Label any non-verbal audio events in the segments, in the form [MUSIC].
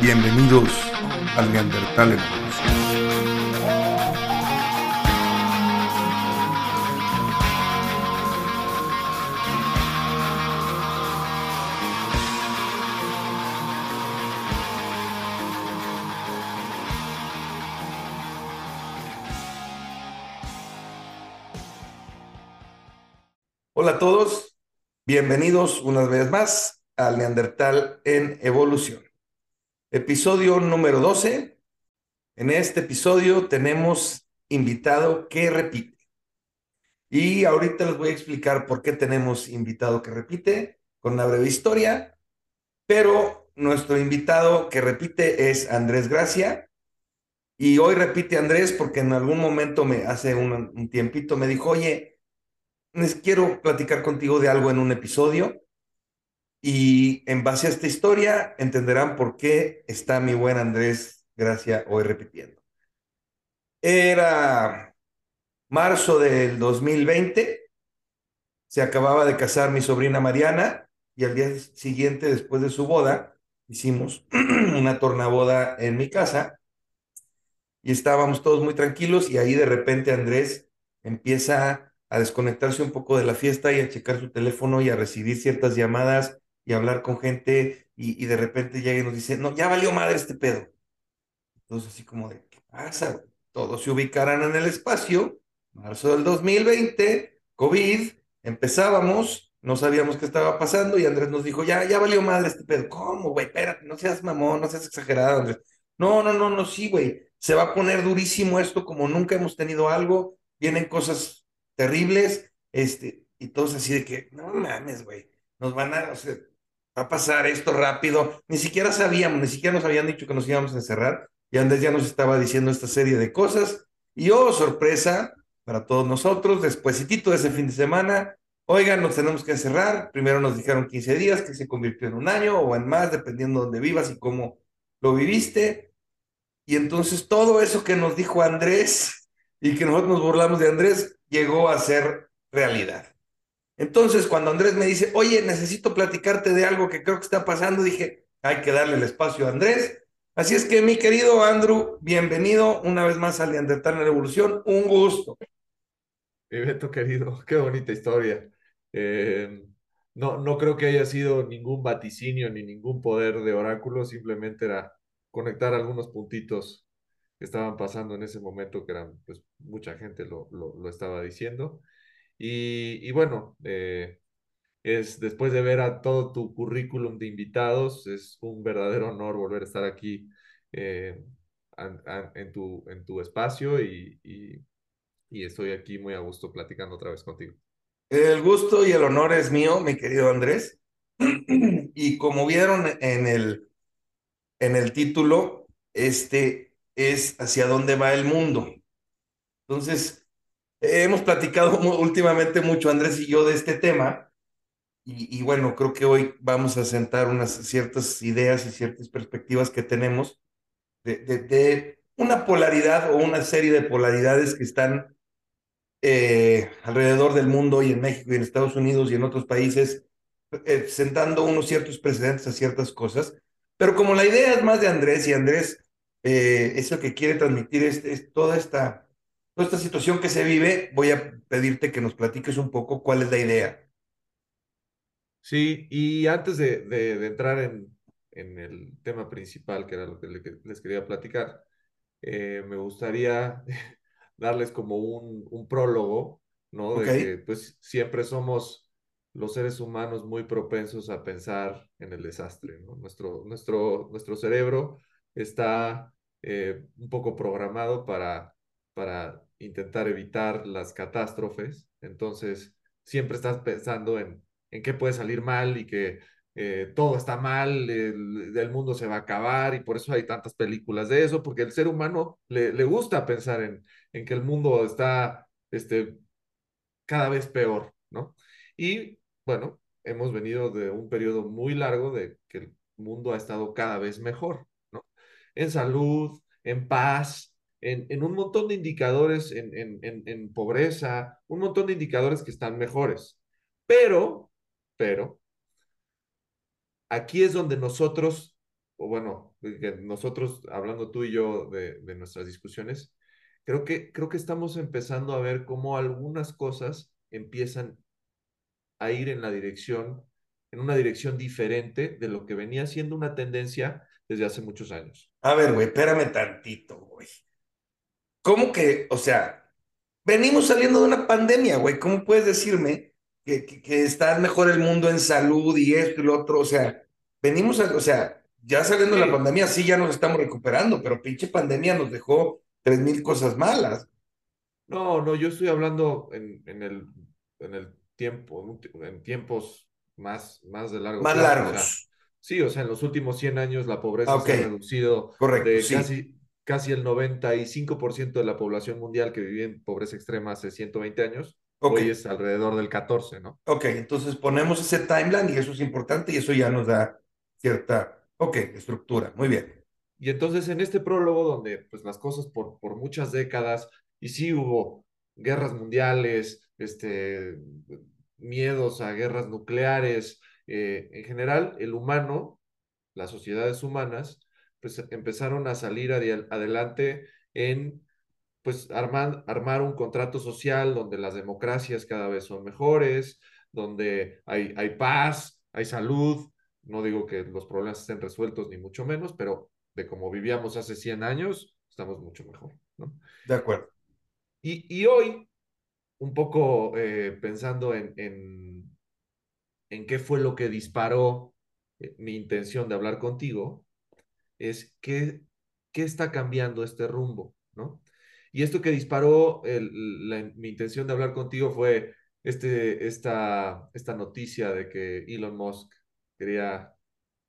Bienvenidos al Neandertal Hola todos, bienvenidos una vez más al Neandertal en Evolución. Episodio número 12. En este episodio tenemos invitado que repite. Y ahorita les voy a explicar por qué tenemos invitado que repite con una breve historia. Pero nuestro invitado que repite es Andrés Gracia. Y hoy repite Andrés porque en algún momento me hace un, un tiempito me dijo, oye, les quiero platicar contigo de algo en un episodio. Y en base a esta historia entenderán por qué está mi buen Andrés Gracia hoy repitiendo. Era marzo del 2020, se acababa de casar mi sobrina Mariana y al día siguiente, después de su boda, hicimos [CLEARS THROAT] una tornaboda en mi casa y estábamos todos muy tranquilos y ahí de repente Andrés empieza a desconectarse un poco de la fiesta y a checar su teléfono y a recibir ciertas llamadas y hablar con gente y, de repente llega y nos dice, no, ya valió madre este pedo. Entonces así como de, ¿qué pasa? Todos se ubicarán en el espacio, marzo del 2020, COVID, empezábamos, no sabíamos qué estaba pasando y Andrés nos dijo, ya, ya valió madre este pedo. ¿Cómo, güey? Espérate, no seas mamón, no seas exagerado, Andrés. No, no, no, no, sí, güey. Se va a poner durísimo esto como nunca hemos tenido algo. Vienen cosas terribles, este, y todos así de que, no mames, güey. Nos van a, o sea, va a pasar esto rápido. Ni siquiera sabíamos, ni siquiera nos habían dicho que nos íbamos a encerrar. Y Andrés ya nos estaba diciendo esta serie de cosas. Y oh, sorpresa para todos nosotros, despuésito de ese fin de semana, oigan, nos tenemos que encerrar. Primero nos dijeron 15 días, que se convirtió en un año o en más, dependiendo de dónde vivas y cómo lo viviste. Y entonces todo eso que nos dijo Andrés y que nosotros nos burlamos de Andrés, llegó a ser realidad. Entonces, cuando Andrés me dice, oye, necesito platicarte de algo que creo que está pasando, dije, hay que darle el espacio a Andrés. Así es que, mi querido Andrew, bienvenido una vez más al Neandertal en la Evolución. Un gusto. Beto, querido, qué bonita historia. Eh, no, no creo que haya sido ningún vaticinio ni ningún poder de oráculo, simplemente era conectar algunos puntitos estaban pasando en ese momento, que eran, pues, mucha gente lo, lo, lo estaba diciendo. Y, bueno, eh, es después de ver a todo tu currículum de invitados, es un verdadero honor volver a estar aquí eh, en, tu, en tu espacio y, y, estoy aquí muy a gusto platicando otra vez contigo. El gusto y el honor es mío, mi querido Andrés. [CLEARS THROAT] Y como vieron en el, en el título, este es hacia dónde va el mundo. Entonces, hemos platicado últimamente mucho, Andrés y yo, de este tema. Y, bueno, creo que hoy vamos a sentar unas ciertas ideas y ciertas perspectivas que tenemos de, una polaridad o una serie de polaridades que están eh, alrededor del mundo y en México y en Estados Unidos y en otros países, eh, sentando unos ciertos precedentes a ciertas cosas. Pero como la idea es más de Andrés y Andrés eh, es el que quiere transmitir es toda esta toda esta situación que se vive, voy a pedirte que nos platiques un poco cuál es la idea. Sí, y antes de, de, entrar en, en, el tema principal, que era lo que les quería platicar, eh, me gustaría [LAUGHS] darles como un, un prólogo, ¿no? De que pues siempre somos los seres humanos muy propensos a pensar en el desastre, ¿no? Nuestro, nuestro, nuestro cerebro está eh, un poco programado para para intentar evitar las catástrofes. Entonces, siempre estás pensando en, en qué puede salir mal y que eh, todo está mal, el, mundo se va a acabar y por eso hay tantas películas de eso, porque el ser humano le, le gusta pensar en, en, que el mundo está este, cada vez peor, ¿no? Y bueno, hemos venido de un periodo muy largo de que el mundo ha estado cada vez mejor. En salud, en paz, en, un montón de indicadores, en, en, pobreza, un montón de indicadores que están mejores. Pero, pero, aquí es donde nosotros, o bueno, nosotros, hablando tú y yo de, de nuestras discusiones, creo que, creo que estamos empezando a ver cómo algunas cosas empiezan a ir en la dirección, en una dirección diferente de lo que venía siendo una tendencia desde hace muchos años. A ver, güey, espérame tantito, güey. ¿Cómo que, o sea, venimos saliendo de una pandemia, güey? ¿Cómo puedes decirme que, que, que, está mejor el mundo en salud y esto y lo otro? O sea, venimos, a, o sea, ya saliendo sí. de la pandemia, sí, ya nos estamos recuperando, pero pinche pandemia nos dejó tres mil cosas malas. No, no, yo estoy hablando en, en, el, en el tiempo, en tiempos más, más de largo más plazo. largos. Sí, o sea, en los últimos 100 años la pobreza okay. se ha reducido Correcto, de sí. casi, casi el 95% de la población mundial que vivía en pobreza extrema hace 120 años. Okay. Hoy es alrededor del 14, ¿no? Ok, entonces ponemos ese timeline y eso es importante y eso ya nos da cierta, ok, estructura. Muy bien. Y entonces en este prólogo donde pues las cosas por, por muchas décadas, y sí hubo guerras mundiales, este, miedos a guerras nucleares, eh, en general el humano, las sociedades humanas, pues empezaron a salir ad adelante en pues armar, armar un contrato social donde las democracias cada vez son mejores, donde hay, hay paz, hay salud, no digo que los problemas estén resueltos ni mucho menos, pero de como vivíamos hace 100 años, estamos mucho mejor. ¿no? De acuerdo. Y, y hoy, un poco eh, pensando en, en, en, qué fue lo que disparó eh, mi intención de hablar contigo, es qué, qué está cambiando este rumbo, ¿no? Y esto que disparó mi intención de hablar contigo fue este, esta, esta noticia de que Elon Musk quería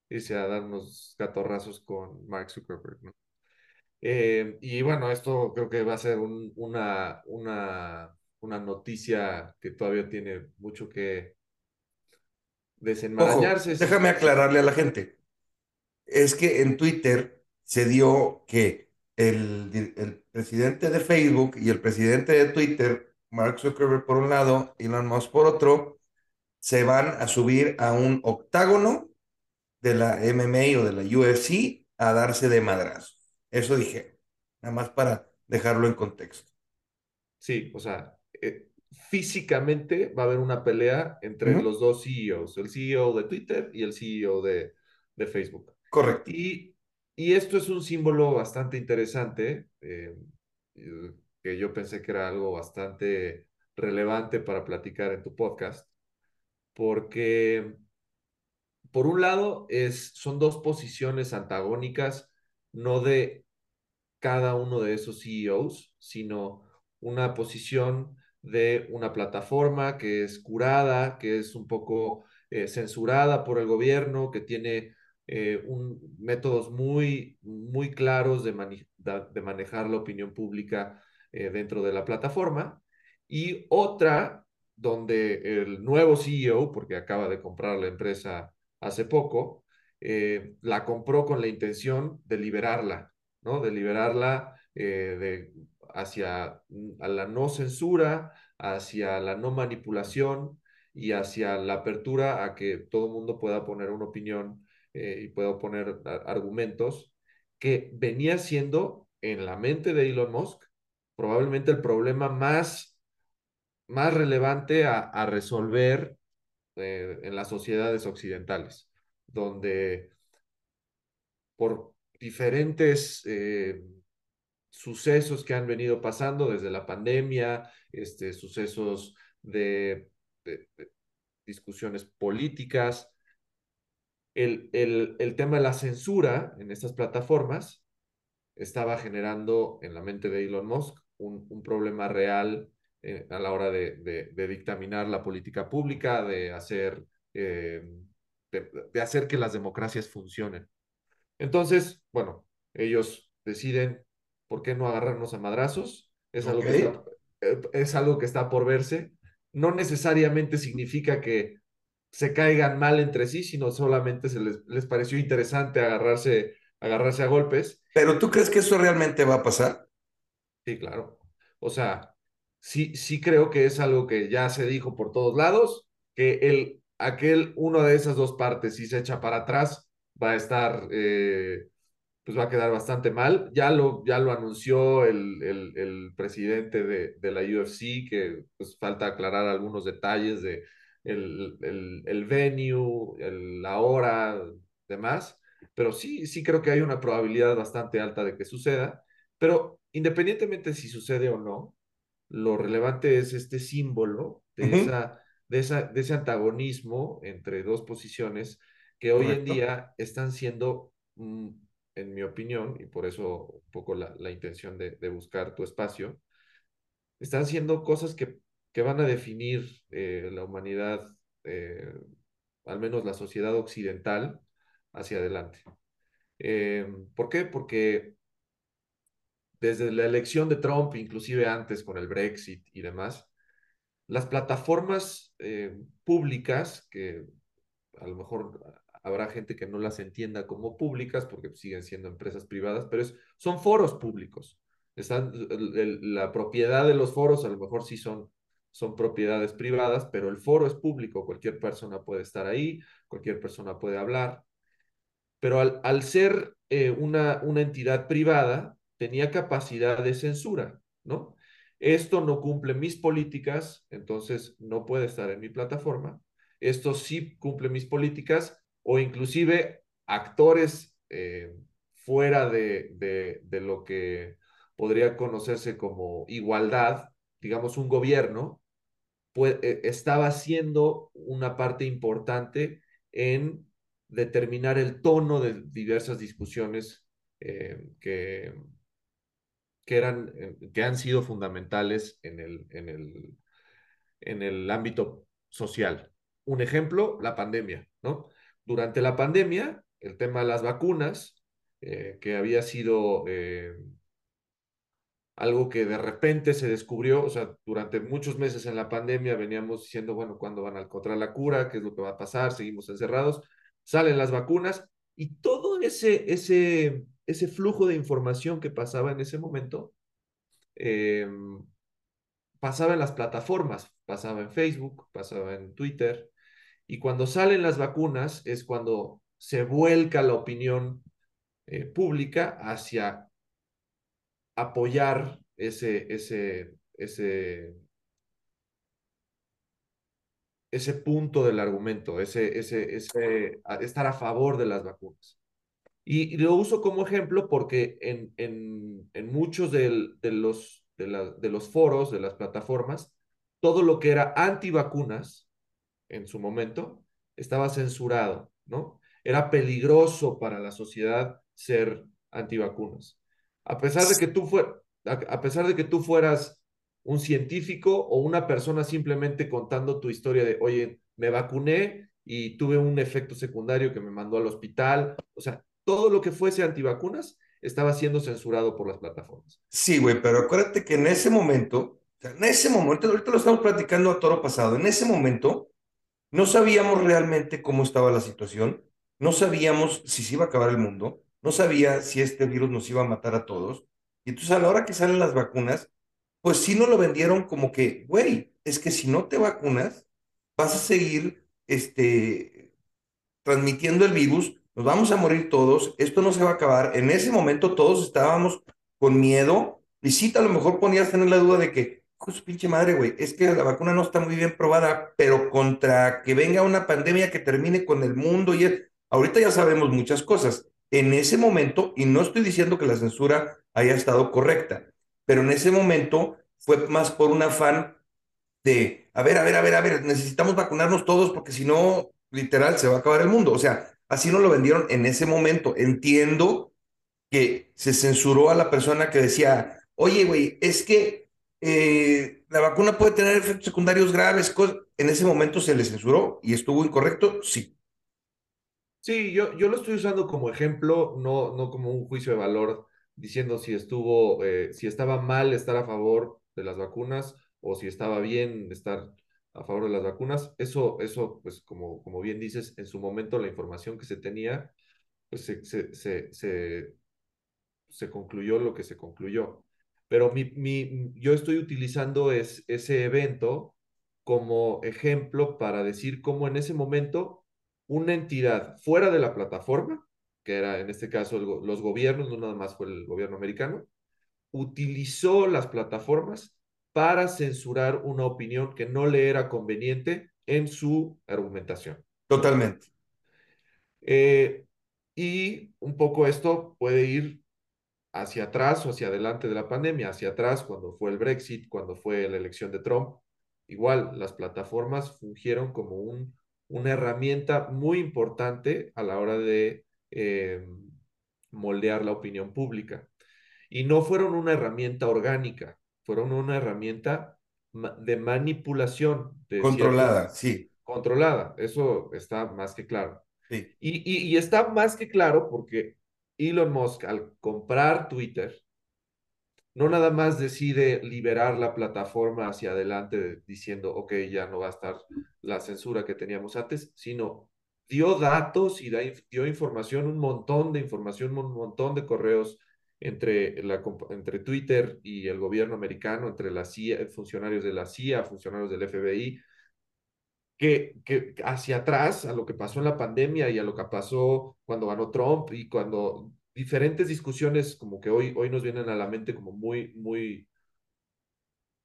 irse a dar unos gatorrazos con Mark Zuckerberg, ¿no? Eh, y bueno, esto creo que va a ser un, una, una, una noticia que todavía tiene mucho que desenmarañarse. Ojo, déjame aclararle a la gente. Es que en Twitter se dio que el, el, presidente de Facebook y el presidente de Twitter, Mark Zuckerberg por un lado, Elon Musk por otro, se van a subir a un octágono de la MMA o de la UFC a darse de madrazo. Eso dije, nada más para dejarlo en contexto. Sí, o sea, eh, físicamente va a haber una pelea entre uh -huh. los dos CEOs, el CEO de Twitter y el CEO de, de Facebook. Correcto. Y, y, esto es un símbolo bastante interesante, eh, que yo pensé que era algo bastante relevante para platicar en tu podcast, porque por un lado es, son dos posiciones antagónicas, no de cada uno de esos CEOs, sino una posición de una plataforma que es curada, que es un poco eh, censurada por el gobierno, que tiene eh, un, métodos muy, muy claros de, de, manejar la opinión pública eh, dentro de la plataforma, y otra donde el nuevo CEO, porque acaba de comprar la empresa hace poco, la compró con la intención de liberarla, ¿no? De liberarla de, hacia a la no censura, hacia la no manipulación y hacia la apertura a que todo el mundo pueda poner una opinión eh, y pueda poner argumentos que venía siendo en la mente de Elon Musk probablemente el problema más, más relevante a, a resolver eh, en las sociedades occidentales, donde por diferentes eh, sucesos que han venido pasando desde la pandemia, este, sucesos de, de, de discusiones políticas, el, el, el, tema de la censura en estas plataformas estaba generando en la mente de Elon Musk un, un problema real eh, a la hora de, de, de, dictaminar la política pública, de hacer, eh, de, de, hacer que las democracias funcionen. Entonces, bueno, ellos deciden por qué no agarrarnos a madrazos. Es, okay. algo, que está, eh, es algo que está por verse. No necesariamente significa que se caigan mal entre sí, sino solamente se les, les pareció interesante agarrarse, agarrarse a golpes. Pero tú crees que eso realmente va a pasar? Sí, claro. O sea, sí, sí creo que es algo que ya se dijo por todos lados, que el, aquel, uno de esas dos partes, si se echa para atrás, va a estar, eh, pues va a quedar bastante mal. Ya lo, ya lo anunció el, el, el presidente de, de, la UFC, que pues falta aclarar algunos detalles de el, el, el venue, la hora, demás. Pero sí, sí creo que hay una probabilidad bastante alta de que suceda. Pero independientemente si sucede o no, lo relevante es este símbolo de, uh -huh. esa, de, esa, de ese antagonismo entre dos posiciones que hoy en día están siendo, mm, en mi opinión, y por eso un poco la, la intención de, de, buscar tu espacio, están siendo cosas que, que van a definir eh, la humanidad, eh, al menos la sociedad occidental, hacia adelante. Eh, ¿Por qué? Porque desde la elección de Trump, inclusive antes con el Brexit y demás, las plataformas públicas, que a lo mejor habrá gente que no las entienda como públicas porque siguen siendo empresas privadas, pero es, son foros públicos. Están, la propiedad de los foros a lo mejor sí son, son propiedades privadas, pero el foro es público, cualquier persona puede estar ahí, cualquier persona puede hablar. Pero al, al ser eh, una, una entidad privada, tenía capacidad de censura, ¿no? Esto no cumple mis políticas, entonces no puede estar en mi plataforma. Esto sí cumple mis políticas o inclusive actores eh, fuera de, de, lo que podría conocerse como igualdad, digamos un gobierno, eh, estaba haciendo una parte importante en determinar el tono de diversas discusiones eh, que, que, eran, que han sido fundamentales en el, en, el, en el ámbito social. Un ejemplo, la pandemia, ¿no? Durante la pandemia, el tema de las vacunas, eh, que había sido eh, algo que de repente se descubrió, o sea, durante muchos meses en la pandemia veníamos diciendo, bueno, ¿cuándo van a encontrar la cura? ¿Qué es lo que va a pasar? Seguimos encerrados, salen las vacunas y todo ese, ese, ese flujo de información que pasaba en ese momento, eh, pasaba en las plataformas, pasaba en Facebook, pasaba en Twitter, y cuando salen las vacunas es cuando se vuelca la opinión eh, pública hacia apoyar ese, ese, ese, ese punto del argumento, ese, ese, estar a favor de las vacunas. Y, lo uso como ejemplo porque en, en, en muchos de, los, de, la, de los foros, de las plataformas, todo lo que era antivacunas en su momento estaba censurado, ¿no? Era peligroso para la sociedad ser antivacunas. A pesar de que tú, fuer, a, pesar de que tú fueras un científico o una persona simplemente contando tu historia de, oye, me vacuné y tuve un efecto secundario que me mandó al hospital. O sea, todo lo que fuese antivacunas estaba siendo censurado por las plataformas. Sí, güey, pero acuérdate que en ese momento, en ese momento, ahorita lo estamos platicando a toro pasado, en ese momento no sabíamos realmente cómo estaba la situación, no sabíamos si se iba a acabar el mundo, no sabía si este virus nos iba a matar a todos. Y entonces a la hora que salen las vacunas, pues sí nos lo vendieron como que, güey, es que si no te vacunas, vas a seguir este, transmitiendo el virus, nos vamos a morir todos, esto no se va a acabar. En ese momento todos estábamos con miedo y sí, a lo mejor ponías tener la duda de que, pinche madre, güey, es que la vacuna no está muy bien probada, pero contra que venga una pandemia que termine con el mundo y ahorita ya sabemos muchas cosas. En ese momento, y no estoy diciendo que la censura haya estado correcta, pero en ese momento fue más por un afán de, a ver, a ver, a ver, a ver, necesitamos vacunarnos todos porque si no, literal, se va a acabar el mundo. O sea, así nos lo vendieron en ese momento. Entiendo que se censuró a la persona que decía, oye, güey, es que eh, la vacuna puede tener efectos secundarios graves. En ese momento se le censuró y estuvo incorrecto, sí. Sí, yo, yo lo estoy usando como ejemplo, no, no como un juicio de valor diciendo si estuvo, eh, si estaba mal estar a favor de las vacunas o si estaba bien estar a favor de las vacunas. Eso, eso pues como, como bien dices, en su momento la información que se tenía, pues se, se, se, se concluyó lo que se concluyó. Pero mi, mi, yo estoy utilizando es, ese evento como ejemplo para decir cómo en ese momento una entidad fuera de la plataforma, que era en este caso el, los gobiernos, no nada más fue el gobierno americano, utilizó las plataformas para censurar una opinión que no le era conveniente en su argumentación. Totalmente. Eh, y un poco esto puede ir hacia atrás o hacia adelante de la pandemia, hacia atrás cuando fue el Brexit, cuando fue la elección de Trump. Igual, las plataformas fungieron como un, una herramienta muy importante a la hora de eh, moldear la opinión pública. Y no fueron una herramienta orgánica, fueron una herramienta de manipulación. De controlada, sí. Controlada, eso está más que claro. Sí. Y, y, y, está más que claro porque Elon Musk, al comprar Twitter, no nada más decide liberar la plataforma hacia adelante diciendo, ok, ya no va a estar la censura que teníamos antes, sino dio datos y dio información, un montón de información, un montón de correos entre, entre Twitter y el gobierno americano, entre la CIA, funcionarios de la CIA, funcionarios del FBI, que, que hacia atrás a lo que pasó en la pandemia y a lo que pasó cuando ganó Trump y cuando diferentes discusiones como que hoy, hoy nos vienen a la mente como muy, muy,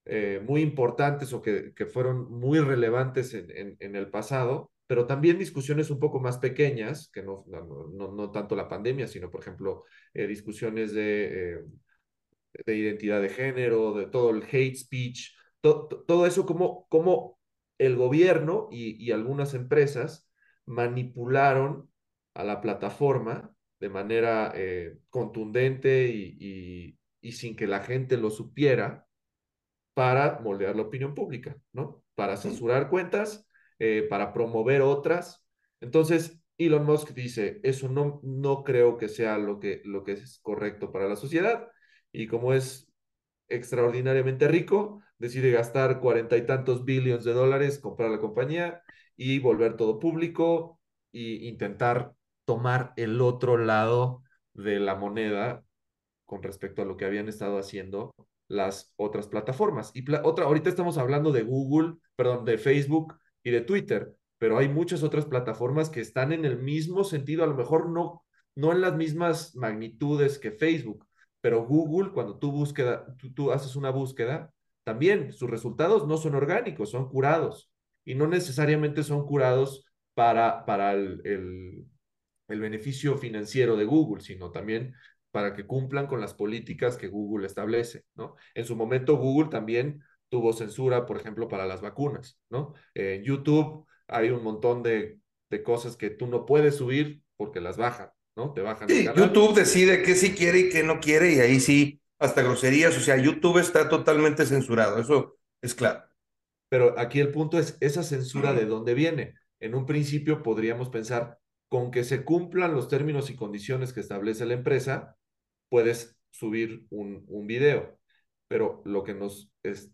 eh, muy importantes o que, que, fueron muy relevantes en, en, en, el pasado, pero también discusiones un poco más pequeñas, que no, no, no, no tanto la pandemia, sino por ejemplo eh, discusiones de, eh, de identidad de género, de todo el hate speech, to, to, todo eso como, como el gobierno y, y algunas empresas manipularon a la plataforma de manera eh, contundente y, y, y, sin que la gente lo supiera para moldear la opinión pública, ¿no? Para censurar cuentas, eh, para promover otras. Entonces, Elon Musk dice, eso no, no creo que sea lo que, lo que es correcto para la sociedad. Y como es extraordinariamente rico, decide gastar cuarenta y tantos billones de dólares, comprar la compañía y volver todo público e intentar tomar el otro lado de la moneda con respecto a lo que habían estado haciendo las otras plataformas. Y otra, ahorita estamos hablando de Google, perdón, de Facebook y de Twitter, pero hay muchas otras plataformas que están en el mismo sentido, a lo mejor no, no en las mismas magnitudes que Facebook, pero Google, cuando tú, búsqueda, tú, tú haces una búsqueda, también sus resultados no son orgánicos, son curados. Y no necesariamente son curados para, para el, el el beneficio financiero de Google, sino también para que cumplan con las políticas que Google establece, ¿no? En su momento Google también tuvo censura, por ejemplo, para las vacunas, ¿no? En YouTube hay un montón de, de cosas que tú no puedes subir porque las bajan, ¿no? Te bajan. Sí, YouTube decide qué sí quiere y qué no quiere y ahí sí, hasta groserías, o sea, YouTube está totalmente censurado, eso es claro. Pero aquí el punto es, esa censura de dónde viene. En un principio podríamos pensar, con que se cumplan los términos y condiciones que establece la empresa, puedes subir un, un video. Pero lo que nos es,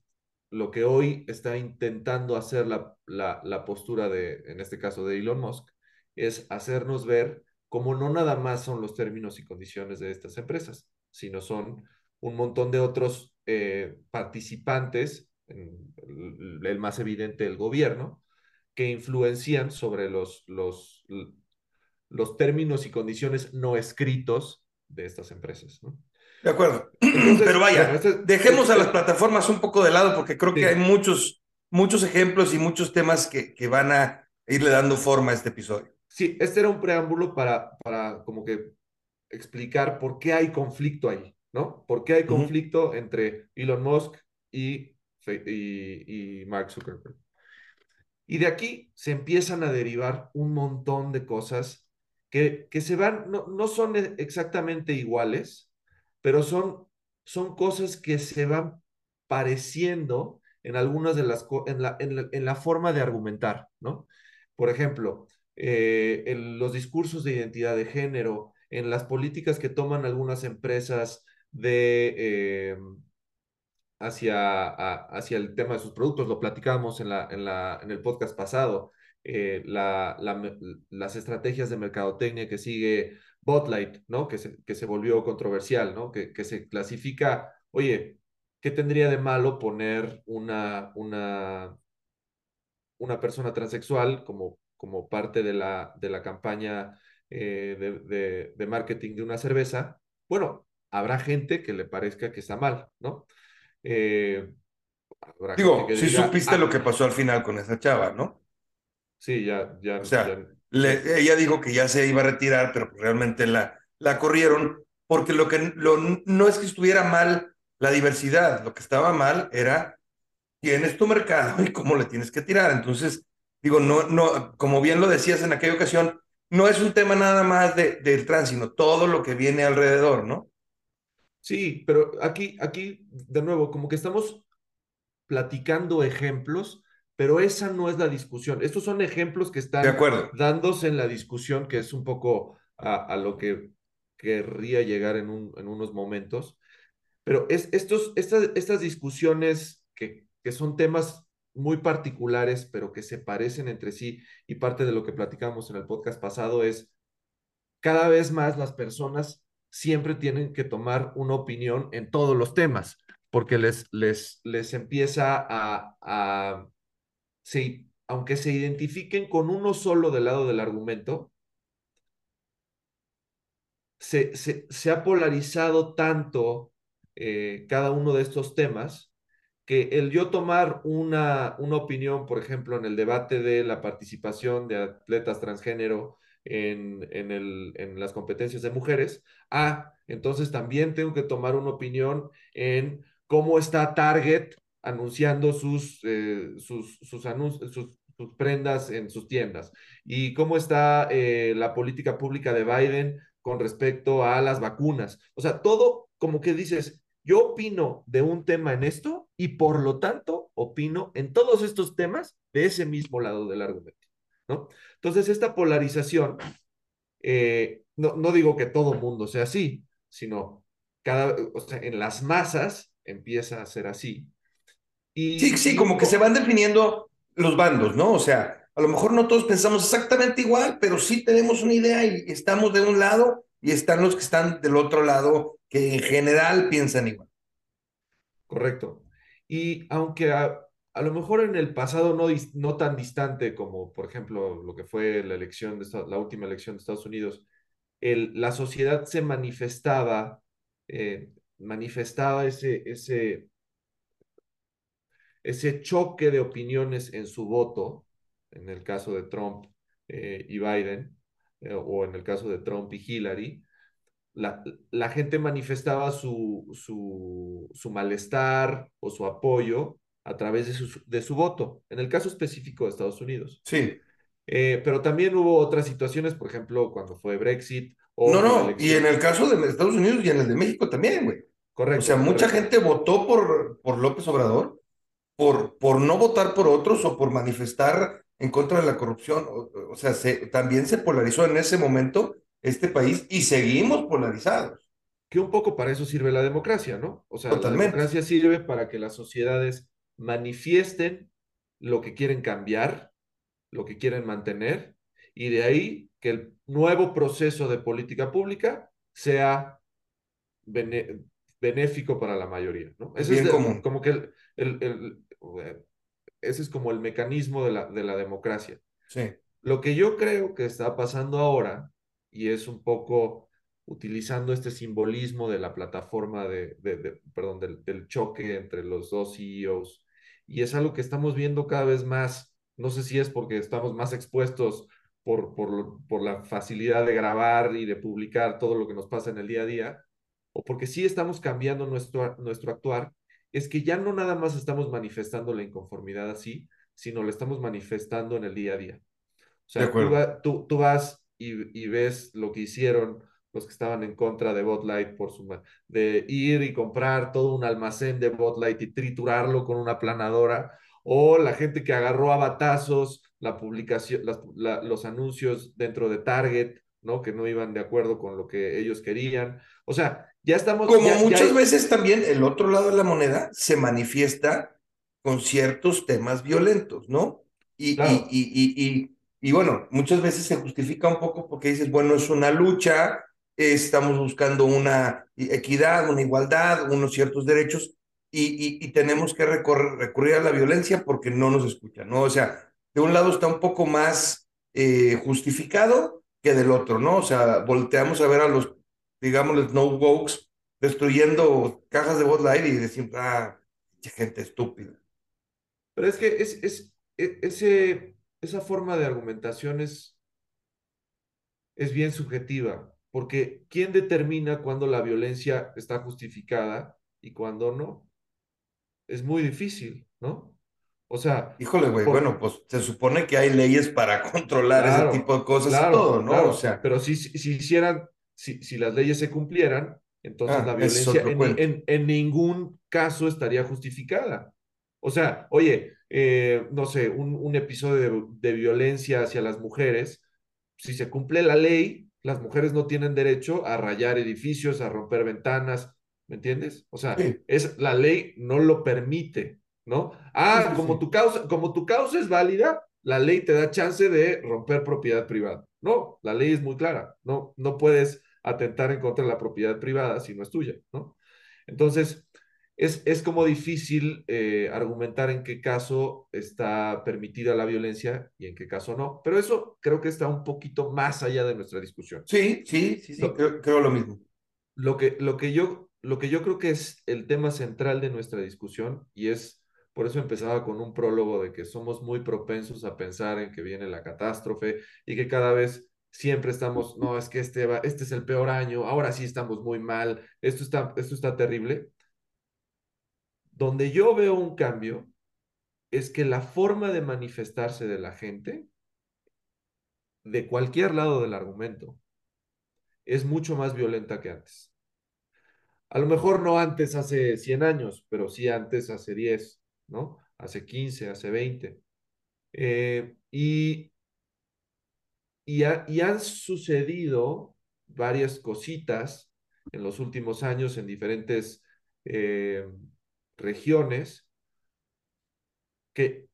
lo que hoy está intentando hacer la, la, la, postura de, en este caso de Elon Musk, es hacernos ver cómo no nada más son los términos y condiciones de estas empresas, sino son un montón de otros eh, participantes, el, el, más evidente el gobierno, que influencian sobre los, los, los términos y condiciones no escritos de estas empresas. ¿no? De acuerdo. [CLEARS THROAT] Entonces, Pero vaya, bueno, este, dejemos este, a las plataformas un poco de lado porque creo sí. que hay muchos, muchos ejemplos y muchos temas que, que, van a irle dando forma a este episodio. Sí, este era un preámbulo para, para como que explicar por qué hay conflicto ahí, ¿no? ¿Por qué hay conflicto uh -huh. entre Elon Musk y, y, y Mark Zuckerberg? Y de aquí se empiezan a derivar un montón de cosas que, que se van, no, no, son exactamente iguales, pero son, son cosas que se van pareciendo en algunas de las, en la, en la, en la forma de argumentar, ¿no? Por ejemplo, eh, en los discursos de identidad de género, en las políticas que toman algunas empresas de... Eh, hacia, hacia el tema de sus productos, lo platicábamos en, la, en, la, en el podcast pasado, eh, la, las estrategias de mercadotecnia que sigue Botlight, ¿no? Que se, que se volvió controversial, ¿no? Que, que se clasifica, oye, ¿qué tendría de malo poner una, una, una persona transexual como, como parte de la, de la campaña eh, de, de, de, marketing de una cerveza, bueno, habrá gente que le parezca que está mal, ¿no? Eh, Digo, si supiste ah, lo que pasó al final con esa chava, ¿no? Sí, ya, ya. O sea, ella dijo que ya se iba a retirar, pero realmente la, la corrieron, porque lo que lo, no es que estuviera mal la diversidad, lo que estaba mal era tienes tu mercado y cómo le tienes que tirar. Entonces, digo, no, no, como bien lo decías en aquella ocasión, no es un tema nada más de, del trans, sino todo lo que viene alrededor, ¿no? Sí, pero aquí, aquí, de nuevo, como que estamos platicando ejemplos, pero esa no es la discusión. Estos son ejemplos que están dándose en la discusión, que es un poco a, a lo que querría llegar en, un, en unos momentos. Pero es, estos, estas, estas discusiones que, que son temas muy particulares, pero que se parecen entre sí, y parte de lo que platicamos en el podcast pasado es, cada vez más las personas siempre tienen que tomar una opinión en todos los temas, porque les, les, les empieza a, a aunque se identifiquen con uno solo del lado del argumento, se, se, se ha polarizado tanto eh, cada uno de estos temas que el yo tomar una, una opinión, por ejemplo, en el debate de la participación de atletas transgénero en, en, el, en las competencias de mujeres, ah, entonces también tengo que tomar una opinión en cómo está Target anunciando sus, eh, sus, sus, prendas en sus tiendas. Y cómo está eh, la política pública de Biden con respecto a las vacunas. O sea, todo como que dices, yo opino de un tema en esto y por lo tanto opino en todos estos temas de ese mismo lado del argumento, ¿no? Entonces, esta polarización, eh, no, no digo que todo mundo sea así, sino cada, o sea, en las masas empieza a ser así. Y, sí, sí, como que se van definiendo los bandos, ¿no? O sea, a lo mejor no todos pensamos exactamente igual, pero sí tenemos una idea y estamos de un lado y están los que están del otro lado que en general piensan igual. Correcto. Y aunque a, a lo mejor en el pasado no, no, tan distante como, por ejemplo, lo que fue la elección de la última elección de Estados Unidos, la sociedad se manifestaba, eh, manifestaba ese, ese, ese choque de opiniones en su voto, en el caso de Trump eh, y Biden, eh, o en el caso de Trump y Hillary, la, la gente manifestaba su, su, su, malestar o su apoyo a través de su, de su voto, en el caso específico de Estados Unidos. Sí. Eh, pero también hubo otras situaciones, por ejemplo, cuando fue Brexit. O no, no, y en el caso de Estados Unidos y en el de México también, güey. Correcto. O sea, mucha gente votó por, por López Obrador por, por no votar por otros o por manifestar en contra de la corrupción. O, o sea, se, también se polarizó en ese momento este país y seguimos polarizados. Que un poco para eso sirve la democracia, ¿no? O sea, la democracia sirve para que las sociedades manifiesten lo que quieren cambiar, lo que quieren mantener, y de ahí que el nuevo proceso de política pública sea benéfico para la mayoría, ¿no? Ese es común. como que el, el, el, ese es como el mecanismo de la, de la democracia. Sí. Lo que yo creo que está pasando ahora y es un poco utilizando este simbolismo de la plataforma de, de, perdón, del, del, choque entre los dos CEOs. Y es algo que estamos viendo cada vez más. No sé si es porque estamos más expuestos por, por, por la facilidad de grabar y de publicar todo lo que nos pasa en el día a día, o porque sí estamos cambiando nuestro, nuestro actuar, es que ya no nada más estamos manifestando la inconformidad así, sino lo estamos manifestando en el día a día. O sea, tú, tú, tú, vas y, ves lo que hicieron los que estaban en contra de Botlight por su de ir y comprar todo un almacén de Botlight y triturarlo con una planadora o la gente que agarró a batazos la publicación los anuncios dentro de Target no que no iban de acuerdo con lo que ellos querían. O sea ya estamos como muchas veces también el otro lado de la moneda se manifiesta con ciertos temas violentos no y, y, y, y y bueno, muchas veces se justifica un poco porque dices, bueno, es una lucha, estamos buscando una equidad, una igualdad, unos ciertos derechos y, y, tenemos que recurrir a la violencia porque no nos escuchan, ¿no? O sea, de un lado está un poco más eh, justificado que del otro, ¿no? O sea, volteamos a ver a los, digamos, los no destruyendo cajas de Bud y decimos, ah, gente estúpida. Pero es que es, es, e, ese, esa forma de argumentación es, es bien subjetiva, porque ¿quién determina cuándo la violencia está justificada y cuándo no? Es muy difícil, ¿no? O sea. Híjole, güey, bueno, pues se supone que hay leyes para [LAUGHS] controlar ese tipo de cosas y todo, ¿no? o sea. Pero si, si hicieran, si, si las leyes se cumplieran, entonces ah, la violencia en, en, ningún caso estaría justificada. O sea, oye, eh, no sé, un, un episodio de, de, violencia hacia las mujeres, si se cumple la ley, las mujeres no tienen derecho a rayar edificios, a romper ventanas, ¿me entiendes? O sea, es, la ley no lo permite, ¿no? Ah, como, Tu causa, como tu causa es válida, la ley te da chance de romper propiedad privada. No, la ley es muy clara, no, no puedes atentar en contra de la propiedad privada si no es tuya, ¿no? Entonces, es, es como difícil eh, argumentar en qué caso está permitida la violencia y en qué caso no, pero eso creo que está un poquito más allá de nuestra discusión. Sí, sí, sí, sí creo, lo mismo. Lo que, lo, que yo, lo que yo creo que es el tema central de nuestra discusión y es por eso empezaba con un prólogo de que somos muy propensos a pensar en que viene la catástrofe y que cada vez siempre estamos, no, es que este, va, este es el peor año, ahora sí estamos muy mal, esto está, esto está terrible. Donde yo veo un cambio es que la forma de manifestarse de la gente, de cualquier lado del argumento, es mucho más violenta que antes. A lo mejor no antes hace 100 años, pero sí antes hace 10, ¿no? Hace 15, hace 20. Eh, y y, han sucedido varias cositas en los últimos años en diferentes eh, regiones que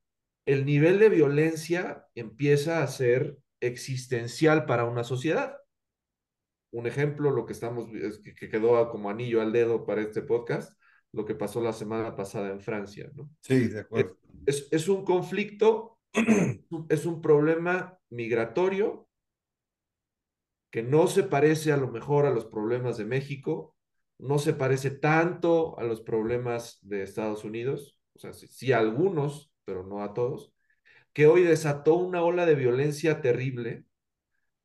el nivel de violencia empieza a ser existencial para una sociedad. Un ejemplo, lo que estamos, que quedó como anillo al dedo para este podcast, lo que pasó la semana pasada en Francia, ¿no? Sí, de acuerdo. Es, es un conflicto, [CLEARS THROAT] es un problema migratorio que no se parece a lo mejor a los problemas de México, no se parece tanto a los problemas de Estados Unidos, o sea, sí, a algunos, pero no a todos, que hoy desató una ola de violencia terrible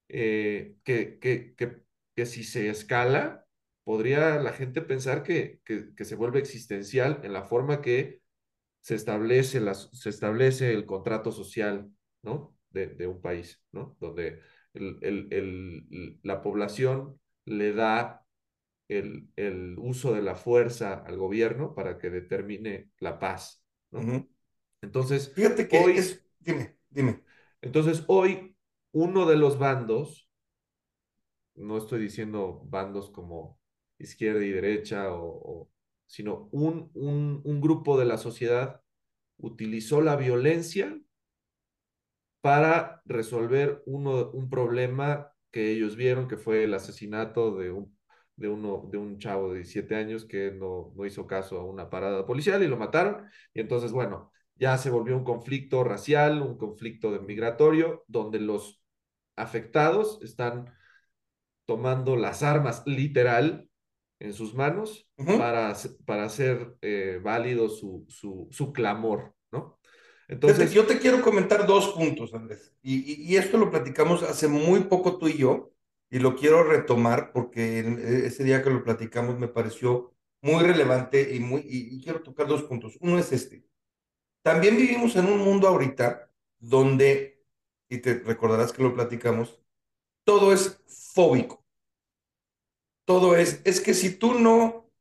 eh, que, que, que, que, si se escala, podría la gente pensar que, se vuelve existencial en la forma que se establece, se establece el contrato social, ¿no? de, un país, ¿no? Donde el, la población le da el, uso de la fuerza al gobierno para que determine la paz, ¿no? Entonces, fíjate que hoy, es, dime, dime. Entonces, hoy uno de los bandos, no estoy diciendo bandos como izquierda y derecha, o, sino un, un, un grupo de la sociedad utilizó la violencia para resolver uno, un problema que ellos vieron, que fue el asesinato de un, de uno, de un chavo de 17 años que no, no hizo caso a una parada policial y lo mataron. Y entonces, bueno, ya se volvió un conflicto racial, un conflicto de migratorio, donde los afectados están tomando las armas literal en sus manos para, para hacer eh, válido su, su, su clamor, ¿no? Entonces, yo te quiero comentar dos puntos, Andrés, y, esto lo platicamos hace muy poco tú y yo, y lo quiero retomar porque ese día que lo platicamos me pareció muy relevante y, muy, y, quiero tocar dos puntos. Uno es este. También vivimos en un mundo ahorita donde, y te recordarás que lo platicamos, todo es fóbico. Todo es, es que si tú no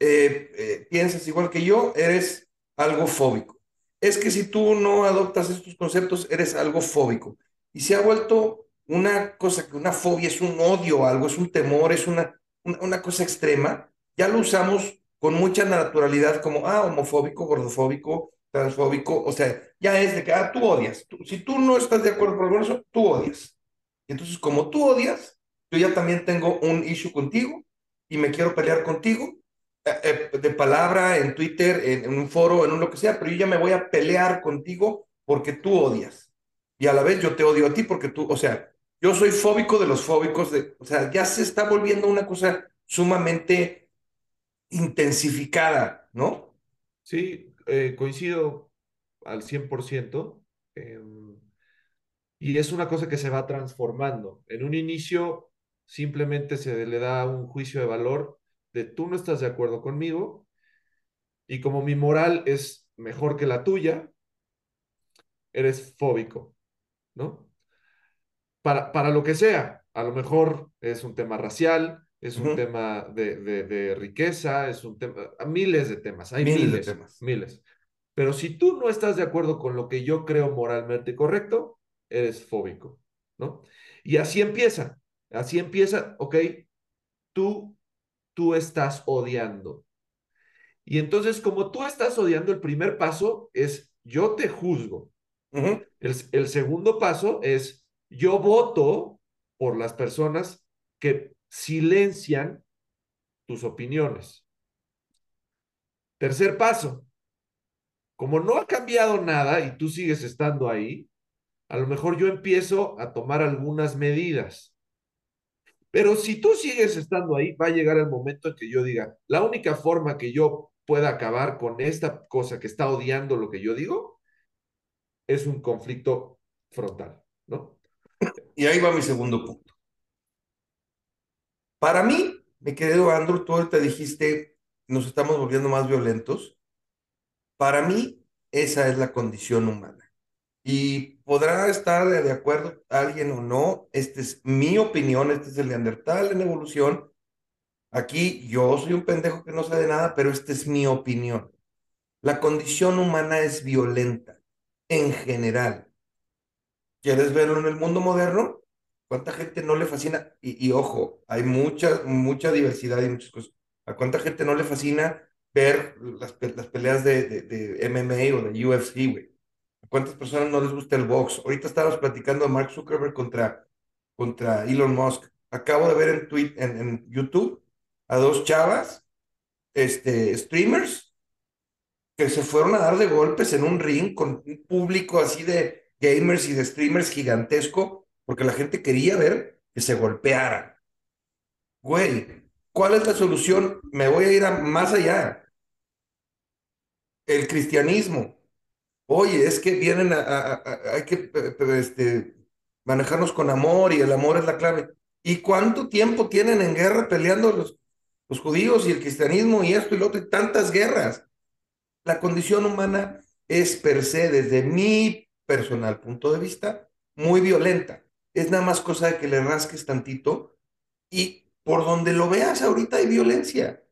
eh, eh, piensas igual que yo, eres algo fóbico es que si tú no adoptas estos conceptos, eres algo fóbico. Y se ha vuelto una cosa, que una fobia es un odio algo, es un temor, es una, una, cosa extrema. Ya lo usamos con mucha naturalidad como, ah, homofóbico, gordofóbico, transfóbico, o sea, ya es de que, ah, tú odias. si tú no estás de acuerdo con eso, tú odias. Y entonces, como tú odias, yo ya también tengo un issue contigo y me quiero pelear contigo eh, eh, de palabra, en Twitter, en, un foro, en un lo que sea, pero yo ya me voy a pelear contigo porque tú odias. Y a la vez yo te odio a ti porque tú, o sea, yo soy fóbico de los fóbicos, de, o sea, ya se está volviendo una cosa sumamente intensificada, ¿no? Sí, eh, coincido al 100%. Eh, y es una cosa que se va transformando. En un inicio simplemente se le da un juicio de valor de tú no estás de acuerdo conmigo y como mi moral es mejor que la tuya, eres fóbico, ¿no? Para, para lo que sea, a lo mejor es un tema racial, es un tema de, de, de riqueza, es un tema, miles de temas, hay Miles de temas. miles. Pero si tú no estás de acuerdo con lo que yo creo moralmente correcto, eres fóbico, ¿no? Y así empieza, así empieza, ok, tú, tú estás odiando. Y entonces, como tú estás odiando, el primer paso es yo te juzgo. El, el segundo paso es yo voto por las personas que silencian tus opiniones. Tercer paso, como no ha cambiado nada y tú sigues estando ahí, a lo mejor yo empiezo a tomar algunas medidas. Pero si tú sigues estando ahí, va a llegar el momento en que yo diga, la única forma que yo pueda acabar con esta cosa que está odiando lo que yo digo es un conflicto frontal. Y ahí va mi segundo punto. Para mí, mi querido Andrew, tú ahorita dijiste, nos estamos volviendo más violentos. Para mí, esa es la condición humana. Y podrá estar de acuerdo alguien o no, esta es mi opinión, este es el Neandertal en evolución. Aquí yo soy un pendejo que no sabe nada, pero esta es mi opinión. La condición humana es violenta, en general. ¿Quieres verlo en el mundo moderno? ¿Cuánta gente no le fascina? Y, ojo, hay mucha, mucha diversidad y muchas cosas. ¿A cuánta gente no le fascina ver las, las peleas de, de, MMA o de UFC, güey? ¿A cuántas personas no les gusta el box? Ahorita estábamos platicando de Mark Zuckerberg contra, contra Elon Musk. Acabo de ver en, tweet, en YouTube a dos chavas, este, streamers, que se fueron a dar de golpes en un ring con un público así de gamers y de streamers gigantesco, porque la gente quería ver que se golpearan. Güey, ¿cuál es la solución? Me voy a ir a más allá. El cristianismo. Oye, es que vienen a, hay que pe- este, manejarnos con amor y el amor es la clave. ¿Y cuánto tiempo tienen en guerra peleando los judíos y el cristianismo y esto y lo otro y tantas guerras? La condición humana es per se, desde mi personal punto de vista, muy violenta. Es nada más cosa de que le rasques tantito y por donde lo veas ahorita hay violencia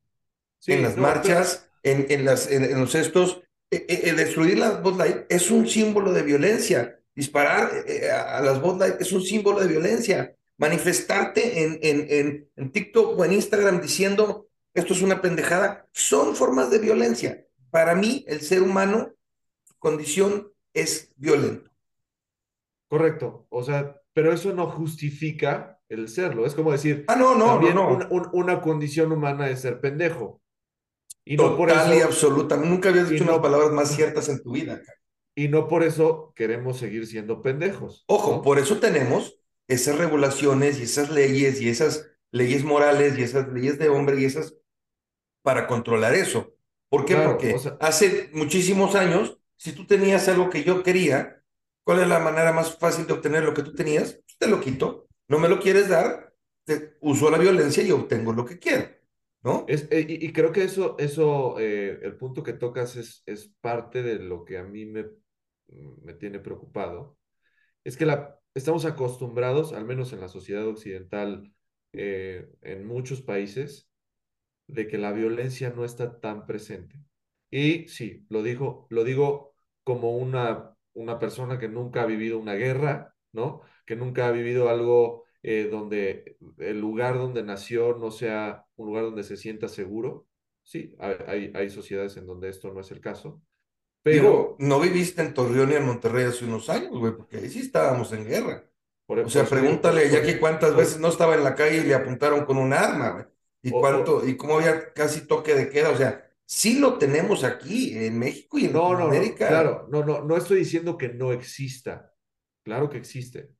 en las no, pero, marchas, en, en, las, en, en los estos. Eh, eh, destruir las Bud Light es un símbolo de violencia. Disparar eh, a, a las Bud Light es un símbolo de violencia. Manifestarte en, en, en, en TikTok o en Instagram diciendo esto es una pendejada son formas de violencia. Para mí, el ser humano, su condición es violento. correcto, o sea, pero eso no justifica el serlo. Es como decir, Ah, no, no, no, también no. una, un- una condición humana es ser pendejo. Y no por Total y eso, absoluta. Nunca habías dicho unas no, palabras más ciertas en tu vida. cara. y no por eso queremos seguir siendo pendejos, Ojo, ¿no? por eso tenemos esas regulaciones y esas leyes y esas leyes morales y esas leyes de hombre y esas para controlar eso. ¿Por qué? Claro, o Porque sea, hace muchísimos años, si tú tenías algo que yo quería, ¿cuál es la manera más fácil de obtener lo que tú tenías? Pues te lo quito. No me lo quieres dar, te uso la violencia y obtengo lo que quiero, ¿no? es, eh, y, y creo que eso, eso eh, el punto que tocas es, es parte de lo que a mí me, me tiene preocupado. Es que la, estamos acostumbrados, al menos en la sociedad occidental, eh, en muchos países, de que la violencia no está tan presente. Y sí, lo digo, lo digo como una, una persona que nunca ha vivido una guerra, ¿no? Que nunca ha vivido algo eh, donde el lugar donde nació no sea un lugar donde se sienta seguro. Sí, hay, hay, sociedades en donde esto no es el caso, Digo, pero no viviste en Torreón y en Monterrey hace unos años, güey, porque ahí sí estábamos en guerra. por, O por sea, digo, pregúntale a Jackie cuántas veces no estaba en la calle y le apuntaron con un arma, güey. Y o- cuánto, o- y cómo había casi toque de queda. O sea, sí lo tenemos aquí en México y en No, no, claro, no, no, no estoy diciendo que no exista. Claro que existe,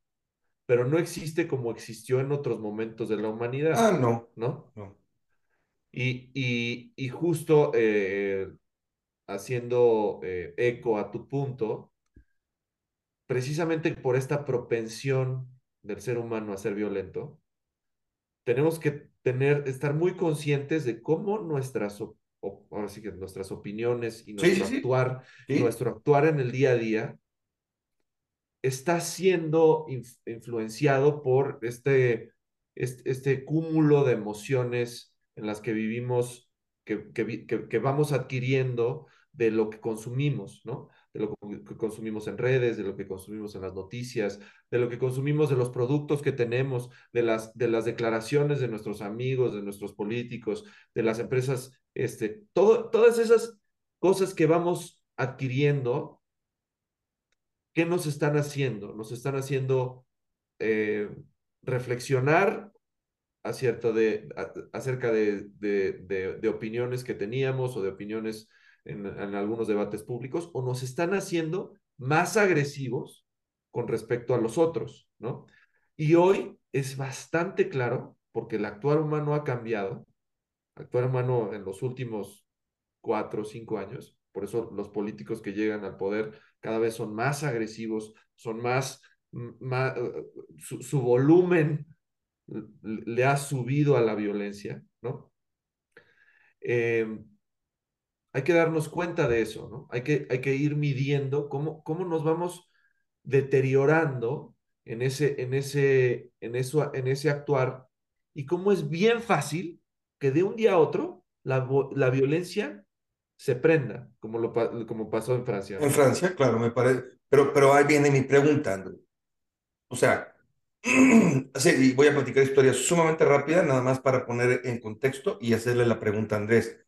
pero no existe como existió en otros momentos de la Ah, humanidad, no, ¿no? no. Y, y, y justo eh, haciendo eh, eco a tu punto, precisamente por esta propensión del ser humano a ser violento, tenemos que tener, estar muy conscientes de cómo nuestras, ahora sí que nuestras opiniones y Sí, sí, nuestro sí, actuar, sí. nuestro actuar en el día a día está siendo inf- influenciado por este, este, este cúmulo de emociones en las que vivimos, que, que, que- que vamos adquiriendo de lo que consumimos, ¿no? De lo que consumimos en redes, de lo que consumimos en las noticias, de lo que consumimos de los productos que tenemos, de las, de las declaraciones de nuestros amigos, de nuestros políticos, de las empresas, este, todo, todas esas cosas que vamos adquiriendo ¿qué nos están haciendo? Nos están haciendo eh, reflexionar acerca de, de, de, opiniones que teníamos o de opiniones en, en, algunos debates públicos, o nos están haciendo más agresivos con respecto a los otros, ¿no? Y hoy es bastante claro, porque el actuar humano ha cambiado, actuar humano en los últimos cuatro o cinco años, por eso los políticos que llegan al poder cada vez son más agresivos, son más, su, volumen le ha subido a la violencia, ¿no? Eh, hay que darnos cuenta de eso, ¿no? Hay que, hay que ir midiendo cómo, cómo nos vamos deteriorando en ese, en, ese, en, eso, en ese actuar y cómo es bien fácil que de un día a otro la, la violencia se prenda, como, lo, como pasó en Francia. En Francia, claro, me parece. Pero, pero ahí viene mi pregunta, Andrew. O sea, [CLEARS THROAT] sí, voy a platicar historias sumamente rápidas, nada más para poner en contexto y hacerle la pregunta a Andrés.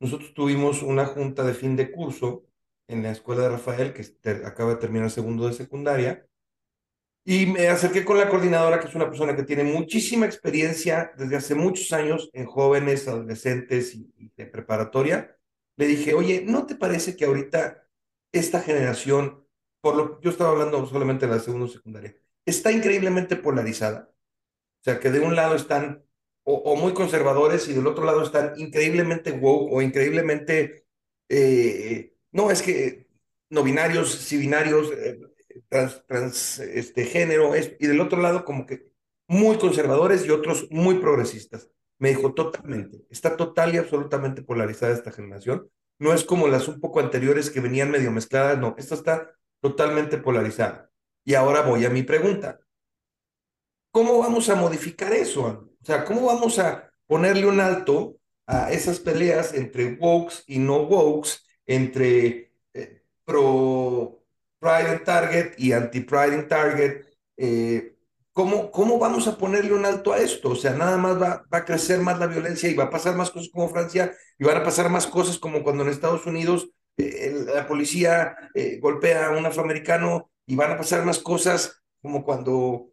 Nosotros tuvimos una junta de fin de curso en la escuela de Rafael, que acaba de terminar segundo de secundaria, y me acerqué con la coordinadora, que es una persona que tiene muchísima experiencia desde hace muchos años en jóvenes, adolescentes y, de preparatoria. Le dije, oye, ¿no te parece que ahorita esta generación, por lo yo estaba hablando solamente de la segunda secundaria, está increíblemente polarizada? O sea, que de un lado están o, o muy conservadores y del otro lado están increíblemente woke o increíblemente, eh, no, es que no binarios, sí binarios, eh, trans, trans este, género, es, y del otro lado como que muy conservadores y otros muy progresistas. Me dijo totalmente, está total y absolutamente polarizada esta generación. No es como las un poco anteriores que venían medio mezcladas, no, esta está totalmente polarizada. Y ahora voy a mi pregunta. ¿Cómo vamos a modificar eso? O sea, ¿cómo vamos a ponerle un alto a esas peleas entre wokes y no wokes, entre eh, pro Pride Target y anti-Pride Target? Eh, ¿cómo, ¿Cómo vamos a ponerle un alto a esto? O sea, nada más va, va a crecer más la violencia y va a pasar más cosas como Francia y van a pasar más cosas como cuando en Estados Unidos eh, la policía eh, golpea a un afroamericano y van a pasar más cosas como cuando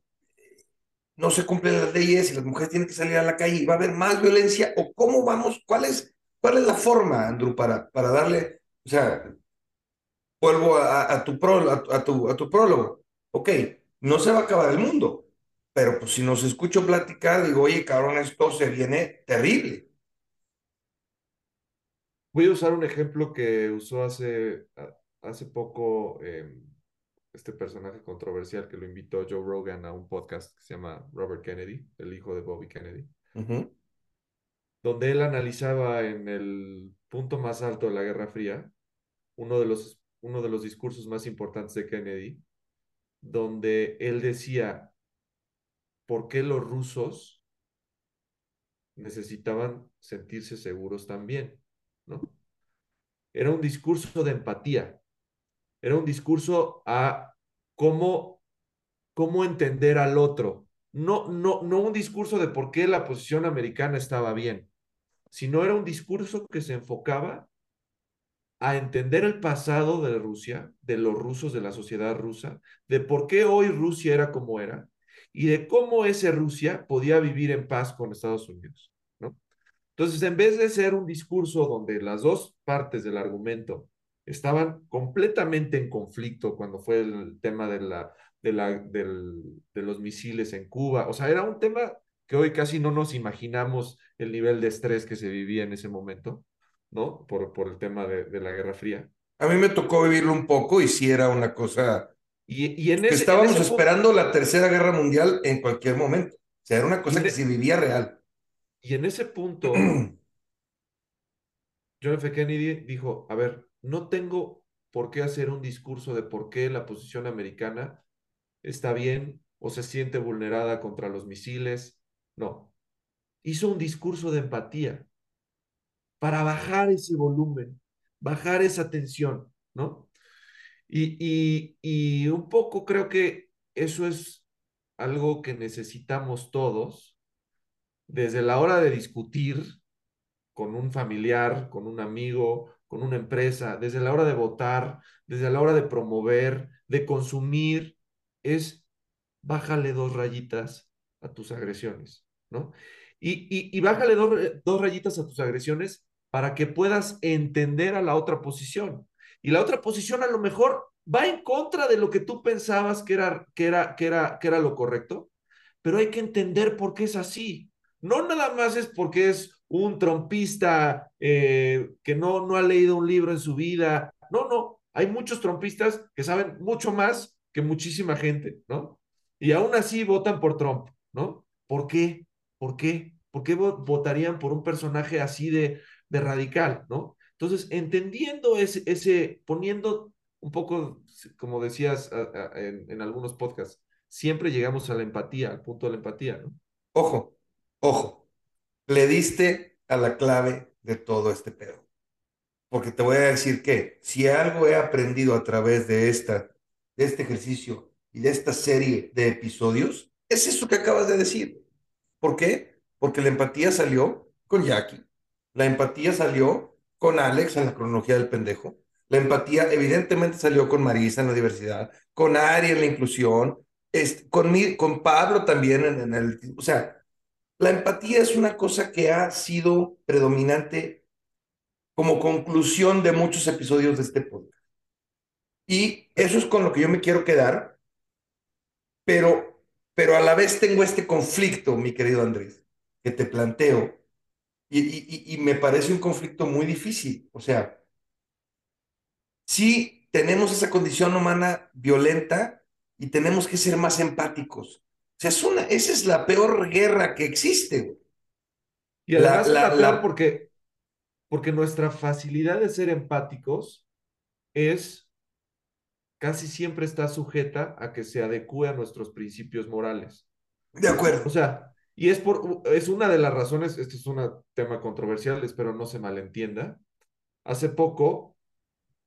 no se cumplen las leyes y las mujeres tienen que salir a la calle y va a haber más violencia o cómo vamos, cuál es, cuál es la forma, Andrew, para, para darle, o sea, vuelvo a, a tu, pro, a, tu, a tu prólogo, ok, no se va a acabar el mundo, pero pues si nos escucho platicar, digo, oye, cabrón, esto se viene terrible. Voy a usar un ejemplo que usó hace, hace poco eh, este personaje controversial que lo invitó Joe Rogan a un podcast que se llama Robert Kennedy, el hijo de Bobby Kennedy, uh -huh. donde él analizaba en el punto más alto de la Guerra Fría uno de los, uno de los discursos más importantes de Kennedy, donde él decía, ¿por qué los rusos necesitaban sentirse seguros también? ¿no? Era un discurso de empatía, era un discurso a cómo, cómo entender al otro. No, no, no un discurso de por qué la posición americana estaba bien, sino era un discurso que se enfocaba a entender el pasado de Rusia, de los rusos, de la sociedad rusa, de por qué hoy Rusia era como era y de cómo ese Rusia podía vivir en paz con Estados Unidos, ¿no? Entonces, en vez de ser un discurso donde las dos partes del argumento estaban completamente en conflicto cuando fue el tema de, la, de, la, de los misiles en Cuba, o sea, era un tema que hoy casi no nos imaginamos el nivel de estrés que se vivía en ese momento, ¿no? Por, por el tema de, de la Guerra Fría. A mí me tocó vivirlo un poco y sí era una cosa Y, y en ese, estábamos en ese punto- esperando la Tercera Guerra Mundial en cualquier momento. O sea, era una cosa que de- se vivía real. y en ese punto, [CLEARS THROAT] John F. Kennedy dijo, a ver, no tengo por qué hacer un discurso de por qué la posición americana está bien o se siente vulnerada contra los misiles. No, hizo un discurso de empatía para bajar ese volumen, bajar esa tensión, ¿no? Y, y, y un poco creo que eso es algo que necesitamos todos desde la hora de discutir con un familiar, con un amigo, con una empresa, desde la hora de votar, desde la hora de promover, de consumir, es bájale dos rayitas a tus agresiones, ¿no? Y, y, y bájale dos, dos rayitas a tus agresiones para que puedas entender a la otra posición. Y la otra posición a lo mejor va en contra de lo que tú pensabas que era, que era, que era, que era lo correcto, pero hay que entender por qué es así. No nada más es porque es un trompista eh, que no, no ha leído un libro en su vida. No, no. Hay muchos trompistas que saben mucho más que muchísima gente, ¿no? Y aún así votan por Trump, ¿no? ¿Por qué? ¿Por qué? ¿Por qué votarían por un personaje así de, de radical, ¿no? Entonces, entendiendo ese, ese, poniendo un poco, como decías en, en algunos podcasts, siempre llegamos a la empatía, al punto de la empatía, ¿no? Ojo, ojo, le diste a la clave de todo este pedo. Porque te voy a decir que si algo he aprendido a través de, esta, de este ejercicio y de esta serie de episodios, es eso que acabas de decir. ¿Por qué? Porque la empatía salió con Jackie, la empatía salió con Alex en la cronología del pendejo, la empatía evidentemente salió con Marisa en la diversidad, con Ari en la inclusión, con, mi, con Pablo también en, en el... O sea, la empatía es una cosa que ha sido predominante como conclusión de muchos episodios de este podcast. Y eso es con lo que yo me quiero quedar, pero, pero a la vez tengo este conflicto, mi querido Andrés, que te planteo, y, y, y me parece un conflicto muy difícil. O sea, sí tenemos esa condición humana violenta y tenemos que ser más empáticos. O sea, es una, esa es la peor guerra que existe. Y además la, la, es la peor la... porque, porque nuestra facilidad de ser empáticos es casi siempre está sujeta a que se adecue a nuestros principios morales. De acuerdo. O sea, y es por es una de las razones, este es un tema controversial, espero no se malentienda. Hace poco,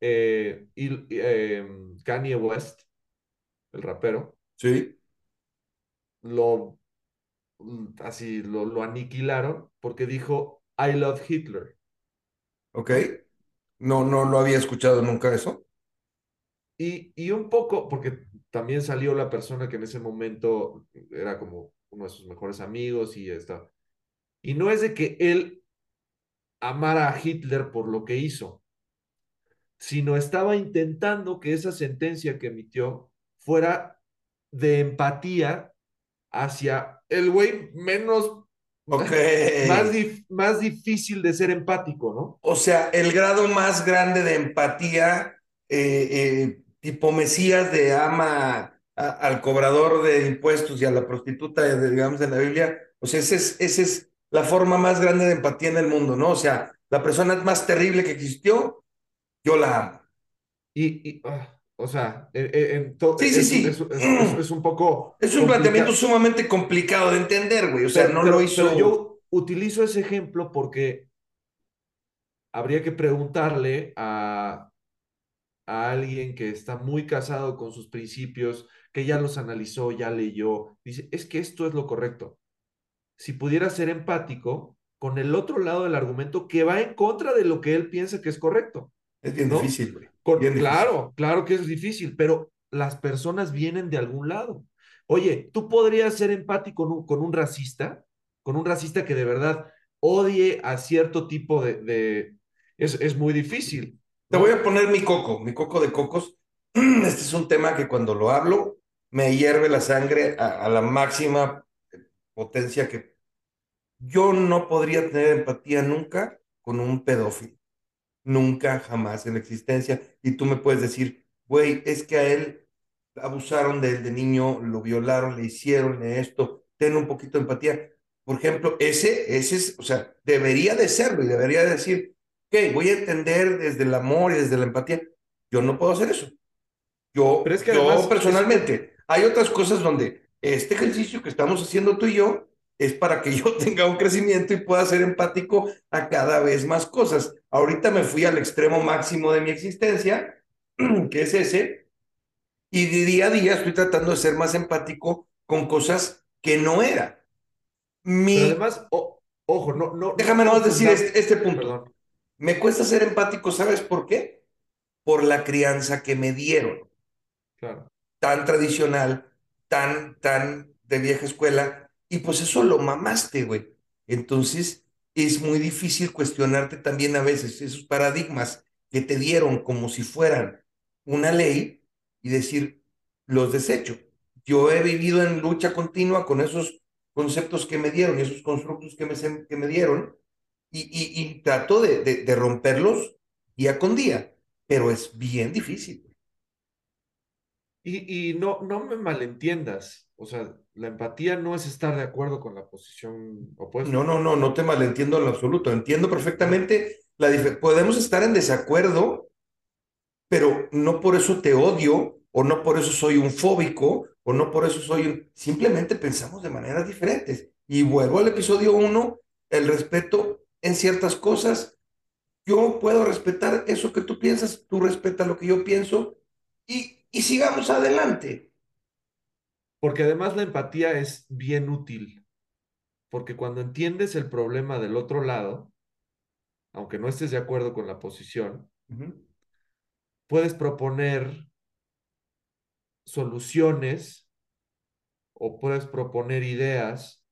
eh, eh, Kanye West, el rapero, sí. lo así lo, lo aniquilaron porque dijo I love Hitler. Ok. No, no lo había escuchado nunca eso. Y, y, un poco, porque también salió la persona que en ese momento era como uno de sus mejores amigos y está. Y no es de que él amara a Hitler por lo que hizo, sino estaba intentando que esa sentencia que emitió fuera de empatía hacia el güey menos Okay. [LAUGHS] Más, dif más, difícil de ser empático, ¿no? O sea, el grado más grande de empatía, eh, eh, tipo Mesías de ama a, al cobrador de impuestos y a la prostituta, de, digamos, en la Biblia. O sea, esa es, ese es la forma más grande de empatía en el mundo, ¿no? O sea, la persona más terrible que existió, yo la amo. Y, y uh, o sea, en, en to, sí, sí, es, sí. Es, es, es, un poco. Es un complicado. planteamiento sumamente complicado de entender, güey. O sea, pero, no pero, lo hizo. Pero yo utilizo ese ejemplo porque habría que preguntarle a, a alguien que está muy casado con sus principios, que ya los analizó, ya leyó. Dice, es que esto es lo correcto. Si pudiera ser empático con el otro lado del argumento que va en contra de lo que él piensa que es correcto. Es bien ¿no? difícil, güey. Con, bien claro, difícil. claro que es difícil, pero las personas vienen de algún lado. Oye, ¿tú podrías ser empático con un, con un racista? Con un racista que de verdad odie a cierto tipo de... de... Es, es muy difícil. Te voy a poner mi coco, mi coco de cocos. [CLEARS THROAT] Este es un tema que cuando lo hablo me hierve la sangre a, la máxima potencia que yo no podría tener empatía nunca con un pedófilo. Nunca, jamás en la existencia. Y tú me puedes decir, güey, es que a él abusaron de él de niño, lo violaron, le hicieron esto, ten un poquito de empatía. Por ejemplo, ese, ese es, o sea, debería de serlo y debería decir, voy a entender desde el amor y desde la empatía. Yo no puedo hacer eso. Yo, Pero es que yo además- personalmente, hay otras cosas donde este ejercicio que estamos haciendo tú y yo es para que [LAUGHS] yo tenga un crecimiento y pueda ser empático a cada vez más cosas. Ahorita me fui al extremo máximo de mi existencia, [CLEARS THROAT] que es ese, y de día a día estoy tratando de ser más empático con cosas que no era. Mi, Pero además, o- ojo, no, no. déjame no nomás decir este, este punto. Perdón. Me cuesta ser empático, ¿sabes por qué? Por la crianza que me dieron. Claro. tan tradicional, tan, tan de vieja escuela, y pues eso lo mamaste, güey. Entonces es muy difícil cuestionarte también a veces esos paradigmas que te dieron como si fueran una ley y decir, los desecho. Yo he vivido en lucha continua con esos conceptos que me dieron y esos constructos que me, que me dieron y, y, y trato de, de, de romperlos día con día, pero es bien difícil. Y, y no, no me malentiendas. O sea, la empatía no es estar de acuerdo con la posición opuesta. No, no, no, no te malentiendo en absoluto. Entiendo perfectamente la Podemos estar en desacuerdo, pero no por eso te odio, o no por eso soy un fóbico, o no por eso soy un... Simplemente pensamos de maneras diferentes. Y vuelvo al episodio uno, el respeto en ciertas cosas. Yo puedo respetar eso que tú piensas, tú respeta lo que yo pienso, y, y sigamos adelante. Porque además la empatía es bien útil. Porque cuando entiendes el problema del otro lado, aunque no estés de acuerdo con la posición, puedes proponer soluciones o puedes proponer ideas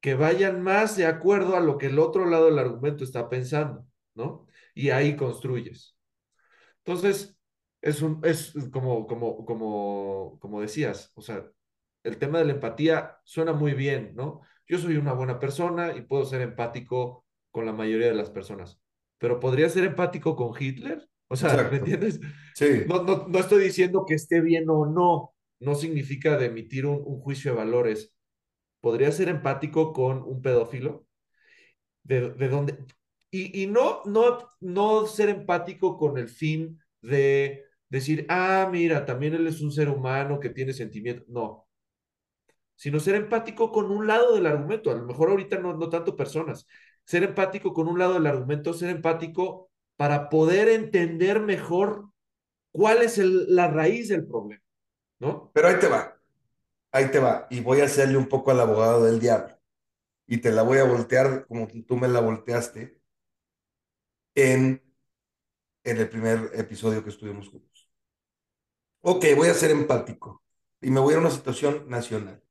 que vayan más de acuerdo a lo que el otro lado del argumento está pensando, ¿no? Y ahí construyes. Entonces, es un, es como, como, como, como decías, o sea, el tema de la empatía suena muy bien, ¿no? Yo soy una buena persona y puedo ser empático con la mayoría de las personas, pero ¿podría ser empático con Hitler? O sea, Exacto. ¿me entiendes? Sí. No, no, no estoy diciendo que esté bien o no, no significa de emitir un, un juicio de valores. ¿Podría ser empático con un pedófilo? ¿De, de dónde? Y, y no, no, no ser empático con el fin de decir, ah, mira, también él es un ser humano que tiene sentimientos. No. Sino ser empático con un lado del argumento. A lo mejor ahorita no, no tanto personas. Ser empático con un lado del argumento, ser empático para poder entender mejor cuál es la raíz del problema, ¿no? Pero ahí te va, ahí te va, y voy a hacerle un poco al abogado del diablo, y te la voy a voltear como tú me la volteaste en, en el primer episodio que estuvimos juntos. Ok, voy a ser empático, y me voy a una situación nacional.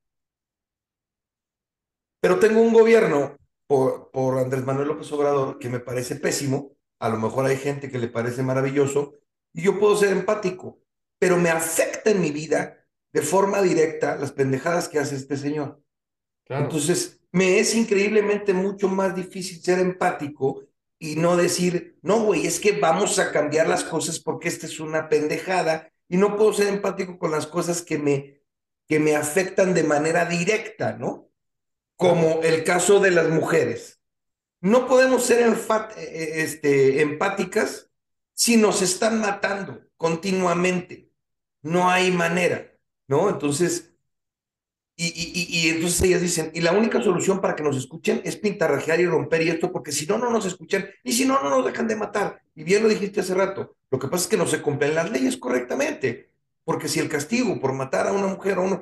Pero tengo un gobierno por, por Andrés Manuel López Obrador que me parece pésimo, a lo mejor hay gente que le parece maravilloso, y yo puedo ser empático, pero me afecta en mi vida de forma directa las pendejadas que hace este señor. Claro. Entonces, me es increíblemente mucho más difícil ser empático y no decir, no, güey, es que vamos a cambiar las cosas porque esta es una pendejada y no puedo ser empático con las cosas que me, que me afectan de manera directa, ¿no? Como el caso de las mujeres. No podemos ser enfat- eh, este, empáticas si nos están matando continuamente. No hay manera, ¿no? Entonces, y, y, y, entonces ellas dicen, y la única solución para que nos escuchen es pintarrajear y romper y esto, porque si no, no nos escuchan, y si no, no nos dejan de matar. Y bien lo dijiste hace rato, lo que pasa es que no se cumplen las leyes correctamente, porque si el castigo por matar a una mujer o a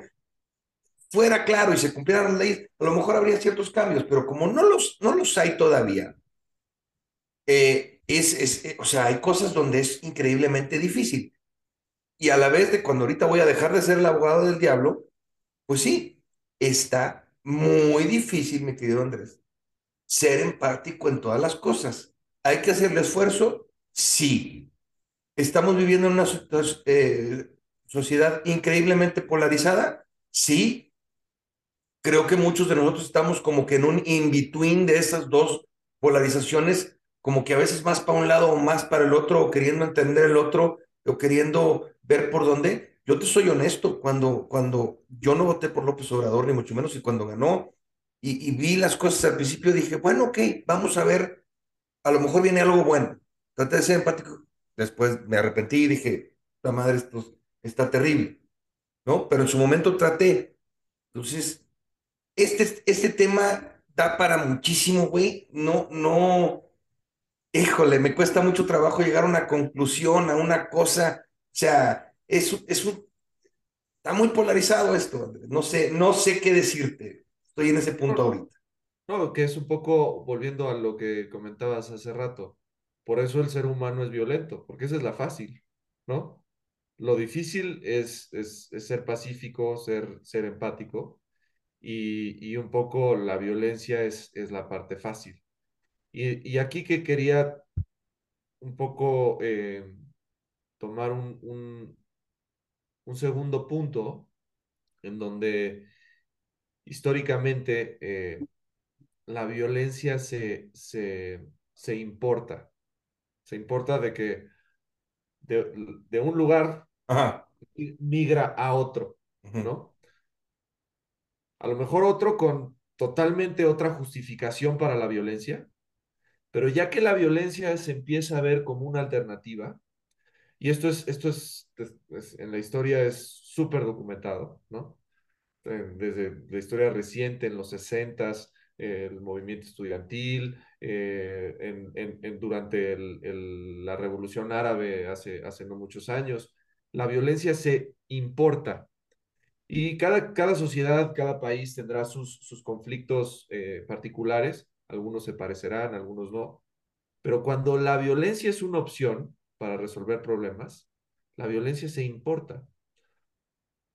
fuera claro y se cumplieran las leyes, a lo mejor habría ciertos cambios, pero como no los, no los hay todavía, eh, es, es, eh, o sea, hay cosas donde es increíblemente difícil. Y a la vez de cuando ahorita voy a dejar de ser el abogado del diablo, pues sí, está muy difícil, mi querido Andrés, ser empático en todas las cosas. ¿Hay que hacer el esfuerzo? Sí. ¿Estamos viviendo en una eh, sociedad increíblemente polarizada? Sí. Creo que muchos de nosotros estamos como que en un in-between de esas dos polarizaciones, como que a veces más para un lado o más para el otro, o queriendo entender el otro, o queriendo ver por dónde. Yo te soy honesto, cuando, cuando yo no voté por López Obrador, ni mucho menos, y cuando ganó, y, vi las cosas al principio, dije, bueno, ok, vamos a ver, a lo mejor viene algo bueno. Traté de ser empático. Después me arrepentí y dije, la madre, esto está terrible, ¿no? Pero en su momento traté. Entonces, este, este tema da para muchísimo, güey. No, no, híjole, me cuesta mucho trabajo llegar a una conclusión, a una cosa. O sea, es, es un, está muy polarizado esto. No sé, no sé qué decirte. Estoy en ese punto ahorita. No, que es un poco volviendo a lo que comentabas hace rato. Por eso el ser humano es violento, porque esa es la fácil, ¿no? Lo difícil es, es, ser pacífico, ser, ser empático, y, y, un poco la violencia es, es la parte fácil. Y, y aquí que quería un poco eh, tomar un, un, un segundo punto en donde históricamente eh, la violencia se, se, se, importa. Se importa de que de, de un lugar Ajá. migra a otro, ¿no? A lo mejor otro con totalmente otra justificación para la violencia, pero ya que la violencia se empieza a ver como una alternativa, y esto es, esto es, en la historia es súper documentado, ¿no? desde la historia reciente, en los 60 eh, el movimiento estudiantil, eh, en, en, durante la revolución árabe hace, hace no muchos años. La violencia se importa y cada, cada sociedad, cada país tendrá sus, sus conflictos eh, particulares, algunos se parecerán, algunos no, pero cuando la violencia es una opción para resolver problemas, la violencia se importa.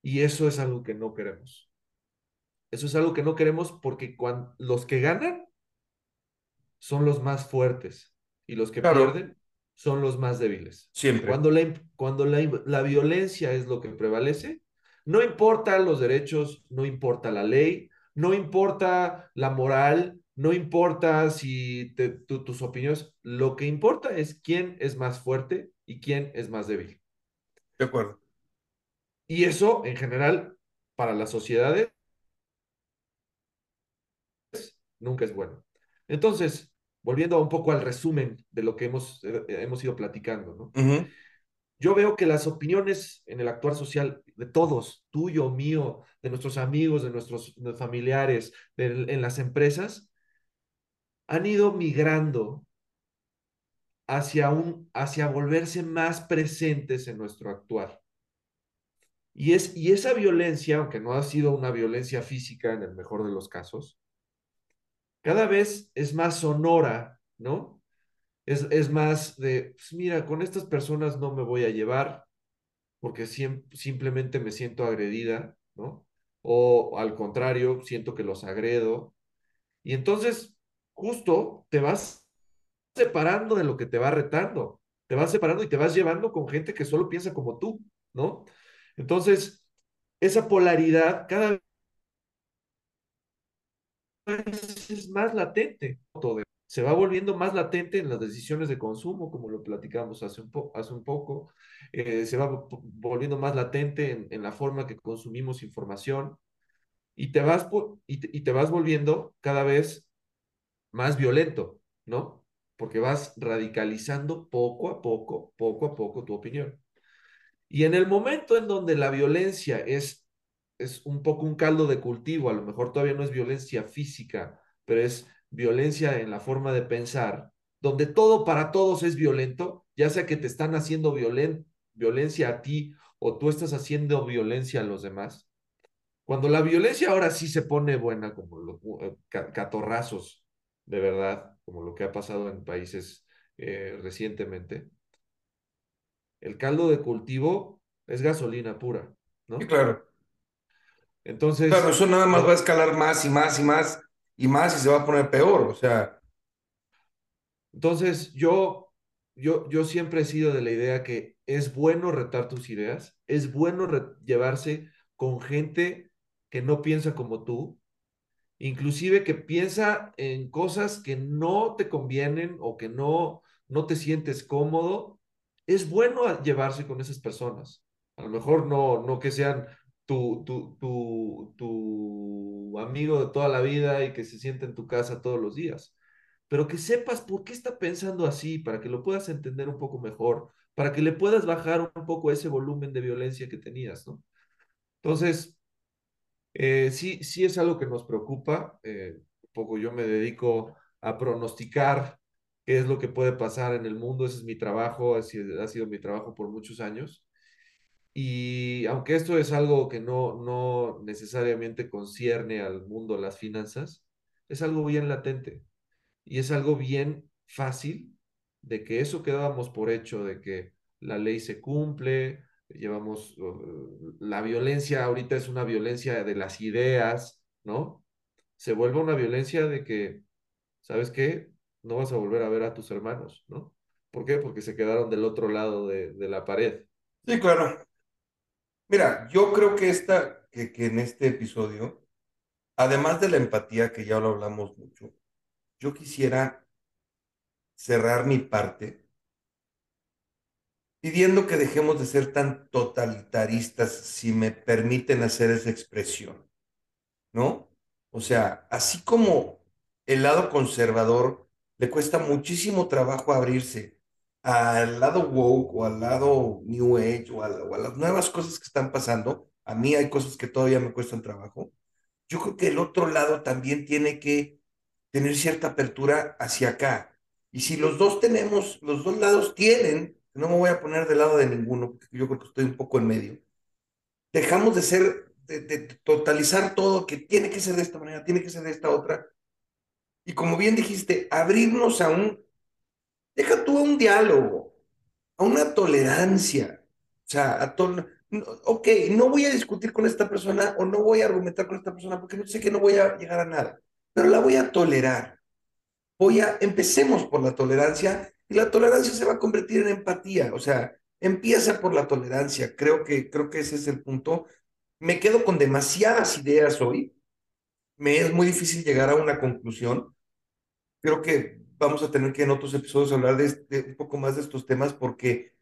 Y eso es algo que no queremos. Eso es algo que no queremos porque cuando, los que ganan son los más fuertes y los que claro. pierden son los más débiles. Siempre. Cuando, la, cuando la, la, violencia es lo que prevalece, no importa los derechos, no importa la ley, no importa la moral, no importa si te, tu, tus opiniones, lo que importa es quién es más fuerte y quién es más débil. De acuerdo. Y eso, en general, para las sociedades, nunca es bueno. Entonces, volviendo un poco al resumen de lo que hemos, eh, hemos ido platicando, ¿no? Uh -huh. Yo veo que las opiniones en el actuar social de todos, tuyo, mío, de nuestros amigos, de nuestros de familiares, de, en las empresas, han ido migrando hacia, un, hacia volverse más presentes en nuestro actuar. Y, es, y esa violencia, aunque no ha sido una violencia física en el mejor de los casos, cada vez es más sonora, ¿no? Es, es más de, pues mira, con estas personas no me voy a llevar porque sim simplemente me siento agredida, ¿no? O al contrario, siento que los agredo. Y entonces, justo te vas separando de lo que te va retando, te vas separando y te vas llevando con gente que solo piensa como tú, ¿no? Entonces, esa polaridad cada vez es más latente. Se va volviendo más latente en las decisiones de consumo, como lo platicamos hace un, hace un poco. Eh, se va volviendo más latente en, la forma que consumimos información. Y te, vas y te vas volviendo cada vez más violento, ¿no? Porque vas radicalizando poco a poco, poco a poco tu opinión. Y en el momento en donde la violencia es, es un poco un caldo de cultivo, a lo mejor todavía no es violencia física, pero es violencia en la forma de pensar, donde todo para todos es violento, ya sea que te están haciendo violen violencia a ti o tú estás haciendo violencia a los demás. Cuando la violencia ahora sí se pone buena, como los uh, catorrazos, de verdad, como lo que ha pasado en países eh, recientemente, el caldo de cultivo es gasolina pura, ¿no? Sí, claro. Entonces. Claro, eso nada más va a escalar más y más y más. y más si se va a poner peor, o sea. Entonces, yo, yo, yo siempre he sido de la idea que es bueno retar tus ideas, es bueno llevarse con gente que no piensa como tú, inclusive que piensa en cosas que no te convienen o que no, no te sientes cómodo, es bueno llevarse con esas personas. A lo mejor no, no que sean tu, tu, tu, tu amigo de toda la vida y que se siente en tu casa todos los días, pero que sepas por qué está pensando así, para que lo puedas entender un poco mejor, para que le puedas bajar un poco ese volumen de violencia que tenías, ¿no? Entonces, eh, sí, sí es algo que nos preocupa. Eh, un poco yo me dedico a pronosticar qué es lo que puede pasar en el mundo. Ese es mi trabajo, ha sido, mi trabajo por muchos años. Y aunque esto es algo que no, no necesariamente concierne al mundo las finanzas, es algo bien latente y es algo bien fácil de que eso que dábamos por hecho, de que la ley se cumple, llevamos, la violencia ahorita es una violencia de las ideas, ¿no? Se vuelve una violencia de que, ¿sabes qué? No vas a volver a ver a tus hermanos, ¿no? ¿Por qué? Porque se quedaron del otro lado de, de la pared. Sí, claro. Mira, yo creo que, esta, que, que en este episodio, además de la empatía, que ya lo hablamos mucho, yo quisiera cerrar mi parte pidiendo que dejemos de ser tan totalitaristas, si me permiten hacer esa expresión, ¿no? O sea, así como el lado conservador le cuesta muchísimo trabajo abrirse al lado woke o al lado new age o a, las nuevas cosas que están pasando, a mí hay cosas que todavía me cuestan trabajo. Yo creo que el otro lado también tiene que tener cierta apertura hacia acá. Y si los dos tenemos, los dos lados tienen no me voy a poner del lado de ninguno, yo creo que estoy un poco en medio. Dejamos de ser, de, totalizar todo, que tiene que ser de esta manera, tiene que ser de esta otra. Y como bien dijiste, abrirnos a un, deja tú a un diálogo, a una tolerancia. O sea, a todo, ok, no voy a discutir con esta persona o no voy a argumentar con esta persona porque no sé que no voy a llegar a nada, pero la voy a tolerar. Voy a, empecemos por la tolerancia y la tolerancia se va a convertir en empatía, o sea, empieza por la tolerancia, creo que, creo que ese es el punto. Me quedo con demasiadas ideas hoy, me es muy difícil llegar a una conclusión. Creo que vamos a tener que en otros episodios hablar de, un poco más de estos temas porque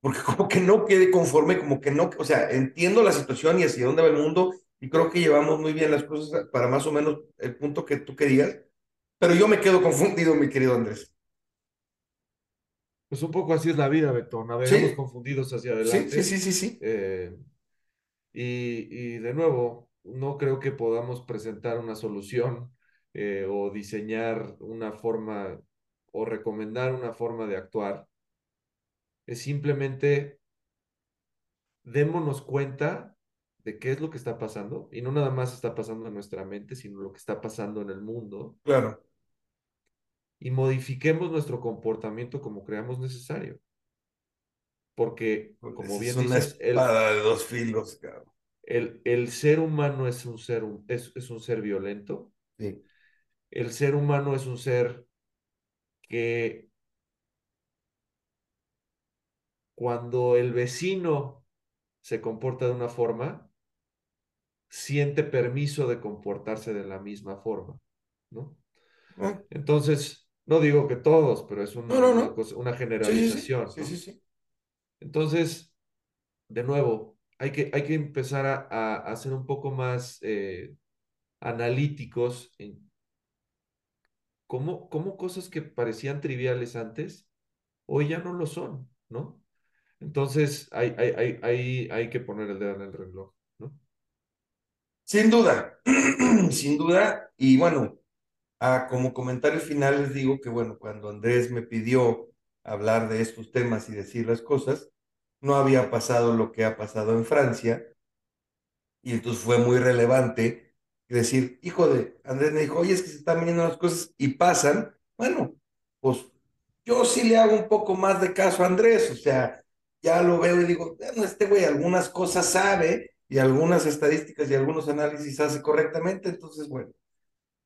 porque [LAUGHS] como que no quede conforme, como que no, o sea, entiendo la situación y hacia dónde va el mundo y creo que llevamos muy bien las cosas para más o menos el punto que tú querías, pero yo me quedo confundido, mi querido Andrés. Pues un poco así es la vida, Beto. Navegamos confundidos hacia adelante. Sí, sí, sí, sí. Eh, y, de nuevo, no creo que podamos presentar una solución eh, o diseñar una forma o recomendar una forma de actuar. Es simplemente démonos cuenta de qué es lo que está pasando y no nada más está pasando en nuestra mente, sino lo que está pasando en el mundo. Claro y modifiquemos nuestro comportamiento como creamos necesario. Porque, como bien es una espada de dos filos, cabrón. El, el, ser humano es un ser, es, es un ser violento. Sí. El ser humano es un ser que cuando el vecino se comporta de una forma, siente permiso de comportarse de la misma forma, ¿no? Ah. Entonces, no digo que todos, pero es una, una, generalización. Sí, sí, sí, Entonces, de nuevo, hay que, hay que empezar a, a, ser un poco más eh, analíticos en cómo, cómo cosas que parecían triviales antes, hoy ya no lo son, ¿no? Entonces, hay, hay, hay, hay, hay que poner el dedo en el reloj, ¿no? Sin duda, [CLEARS THROAT] sin duda. Y bueno, Como comentario final les digo que, bueno, cuando Andrés me pidió hablar de estos temas y decir las cosas, no había pasado lo que ha pasado en Francia, y entonces fue muy relevante decir, hijo de, Andrés me dijo, oye, es que se están viniendo las cosas y pasan, bueno, pues yo sí le hago un poco más de caso a Andrés, o sea, ya lo veo y digo, bueno, este güey algunas cosas sabe y algunas estadísticas y algunos análisis hace correctamente, entonces, bueno,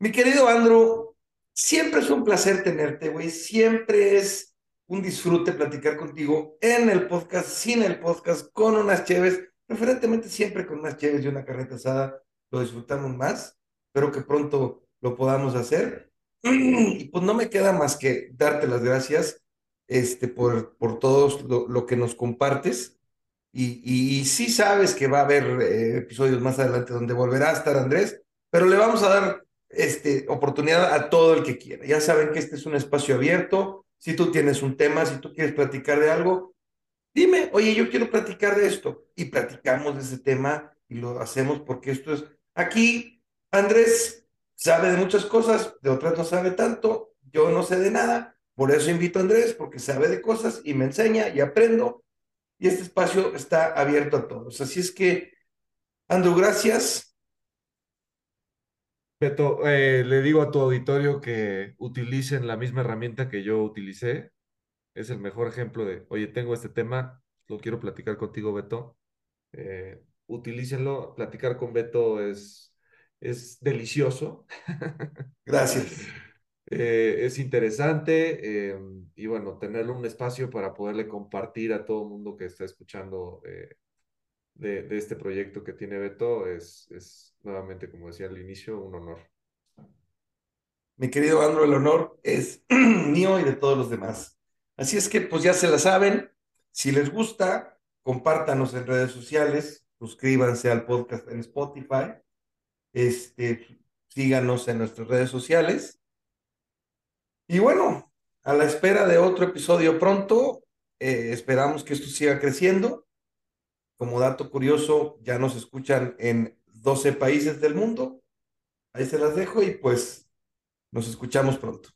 Mi querido Andrew, siempre es un placer tenerte, güey. Siempre es un disfrute platicar contigo en el podcast, sin el podcast, con unas cheves, preferentemente siempre con unas cheves y una carreta asada. Lo disfrutamos más. Espero que pronto lo podamos hacer. [CLEARS THROAT] Y pues no me queda más que darte las gracias este, por, por todo lo, lo que nos compartes. Y, y, y, sí sabes que va a haber eh, episodios más adelante donde volverá a estar Andrés, pero le vamos a dar este, oportunidad a todo el que quiera. Ya saben que este es un espacio abierto. Si tú tienes un tema, si tú quieres platicar de algo, dime, oye, yo quiero platicar de esto. Y platicamos de ese tema y lo hacemos porque esto es... Aquí, Andrés sabe de muchas cosas, de otras no sabe tanto. Yo no sé de nada. Por eso invito a Andrés, porque sabe de cosas y me enseña y aprendo. Y este espacio está abierto a todos. Así es que, Andrew, gracias Beto, eh, le digo a tu auditorio que utilicen la misma herramienta que yo utilicé. Es el mejor ejemplo de, oye, tengo este tema, lo quiero platicar contigo, Beto. Eh, utilícenlo. Platicar con Beto es, es delicioso. [LAUGHS] Gracias. eh, es interesante eh, y bueno, tenerle un espacio para poderle compartir a todo el mundo que está escuchando eh, de, de, este proyecto que tiene Beto es, es nuevamente, como decía al inicio, un honor. Mi querido Andro, el honor es [CLEARS THROAT] mío y de todos los demás. Así es que, pues ya se la saben. Si les gusta, compártanos en redes sociales, suscríbanse al podcast en Spotify, este, síganos en nuestras redes sociales. Y bueno, a la espera de otro episodio pronto, eh, esperamos que esto siga creciendo. Como dato curioso, ya nos escuchan en 12 países del mundo. Ahí se las dejo y pues nos escuchamos pronto.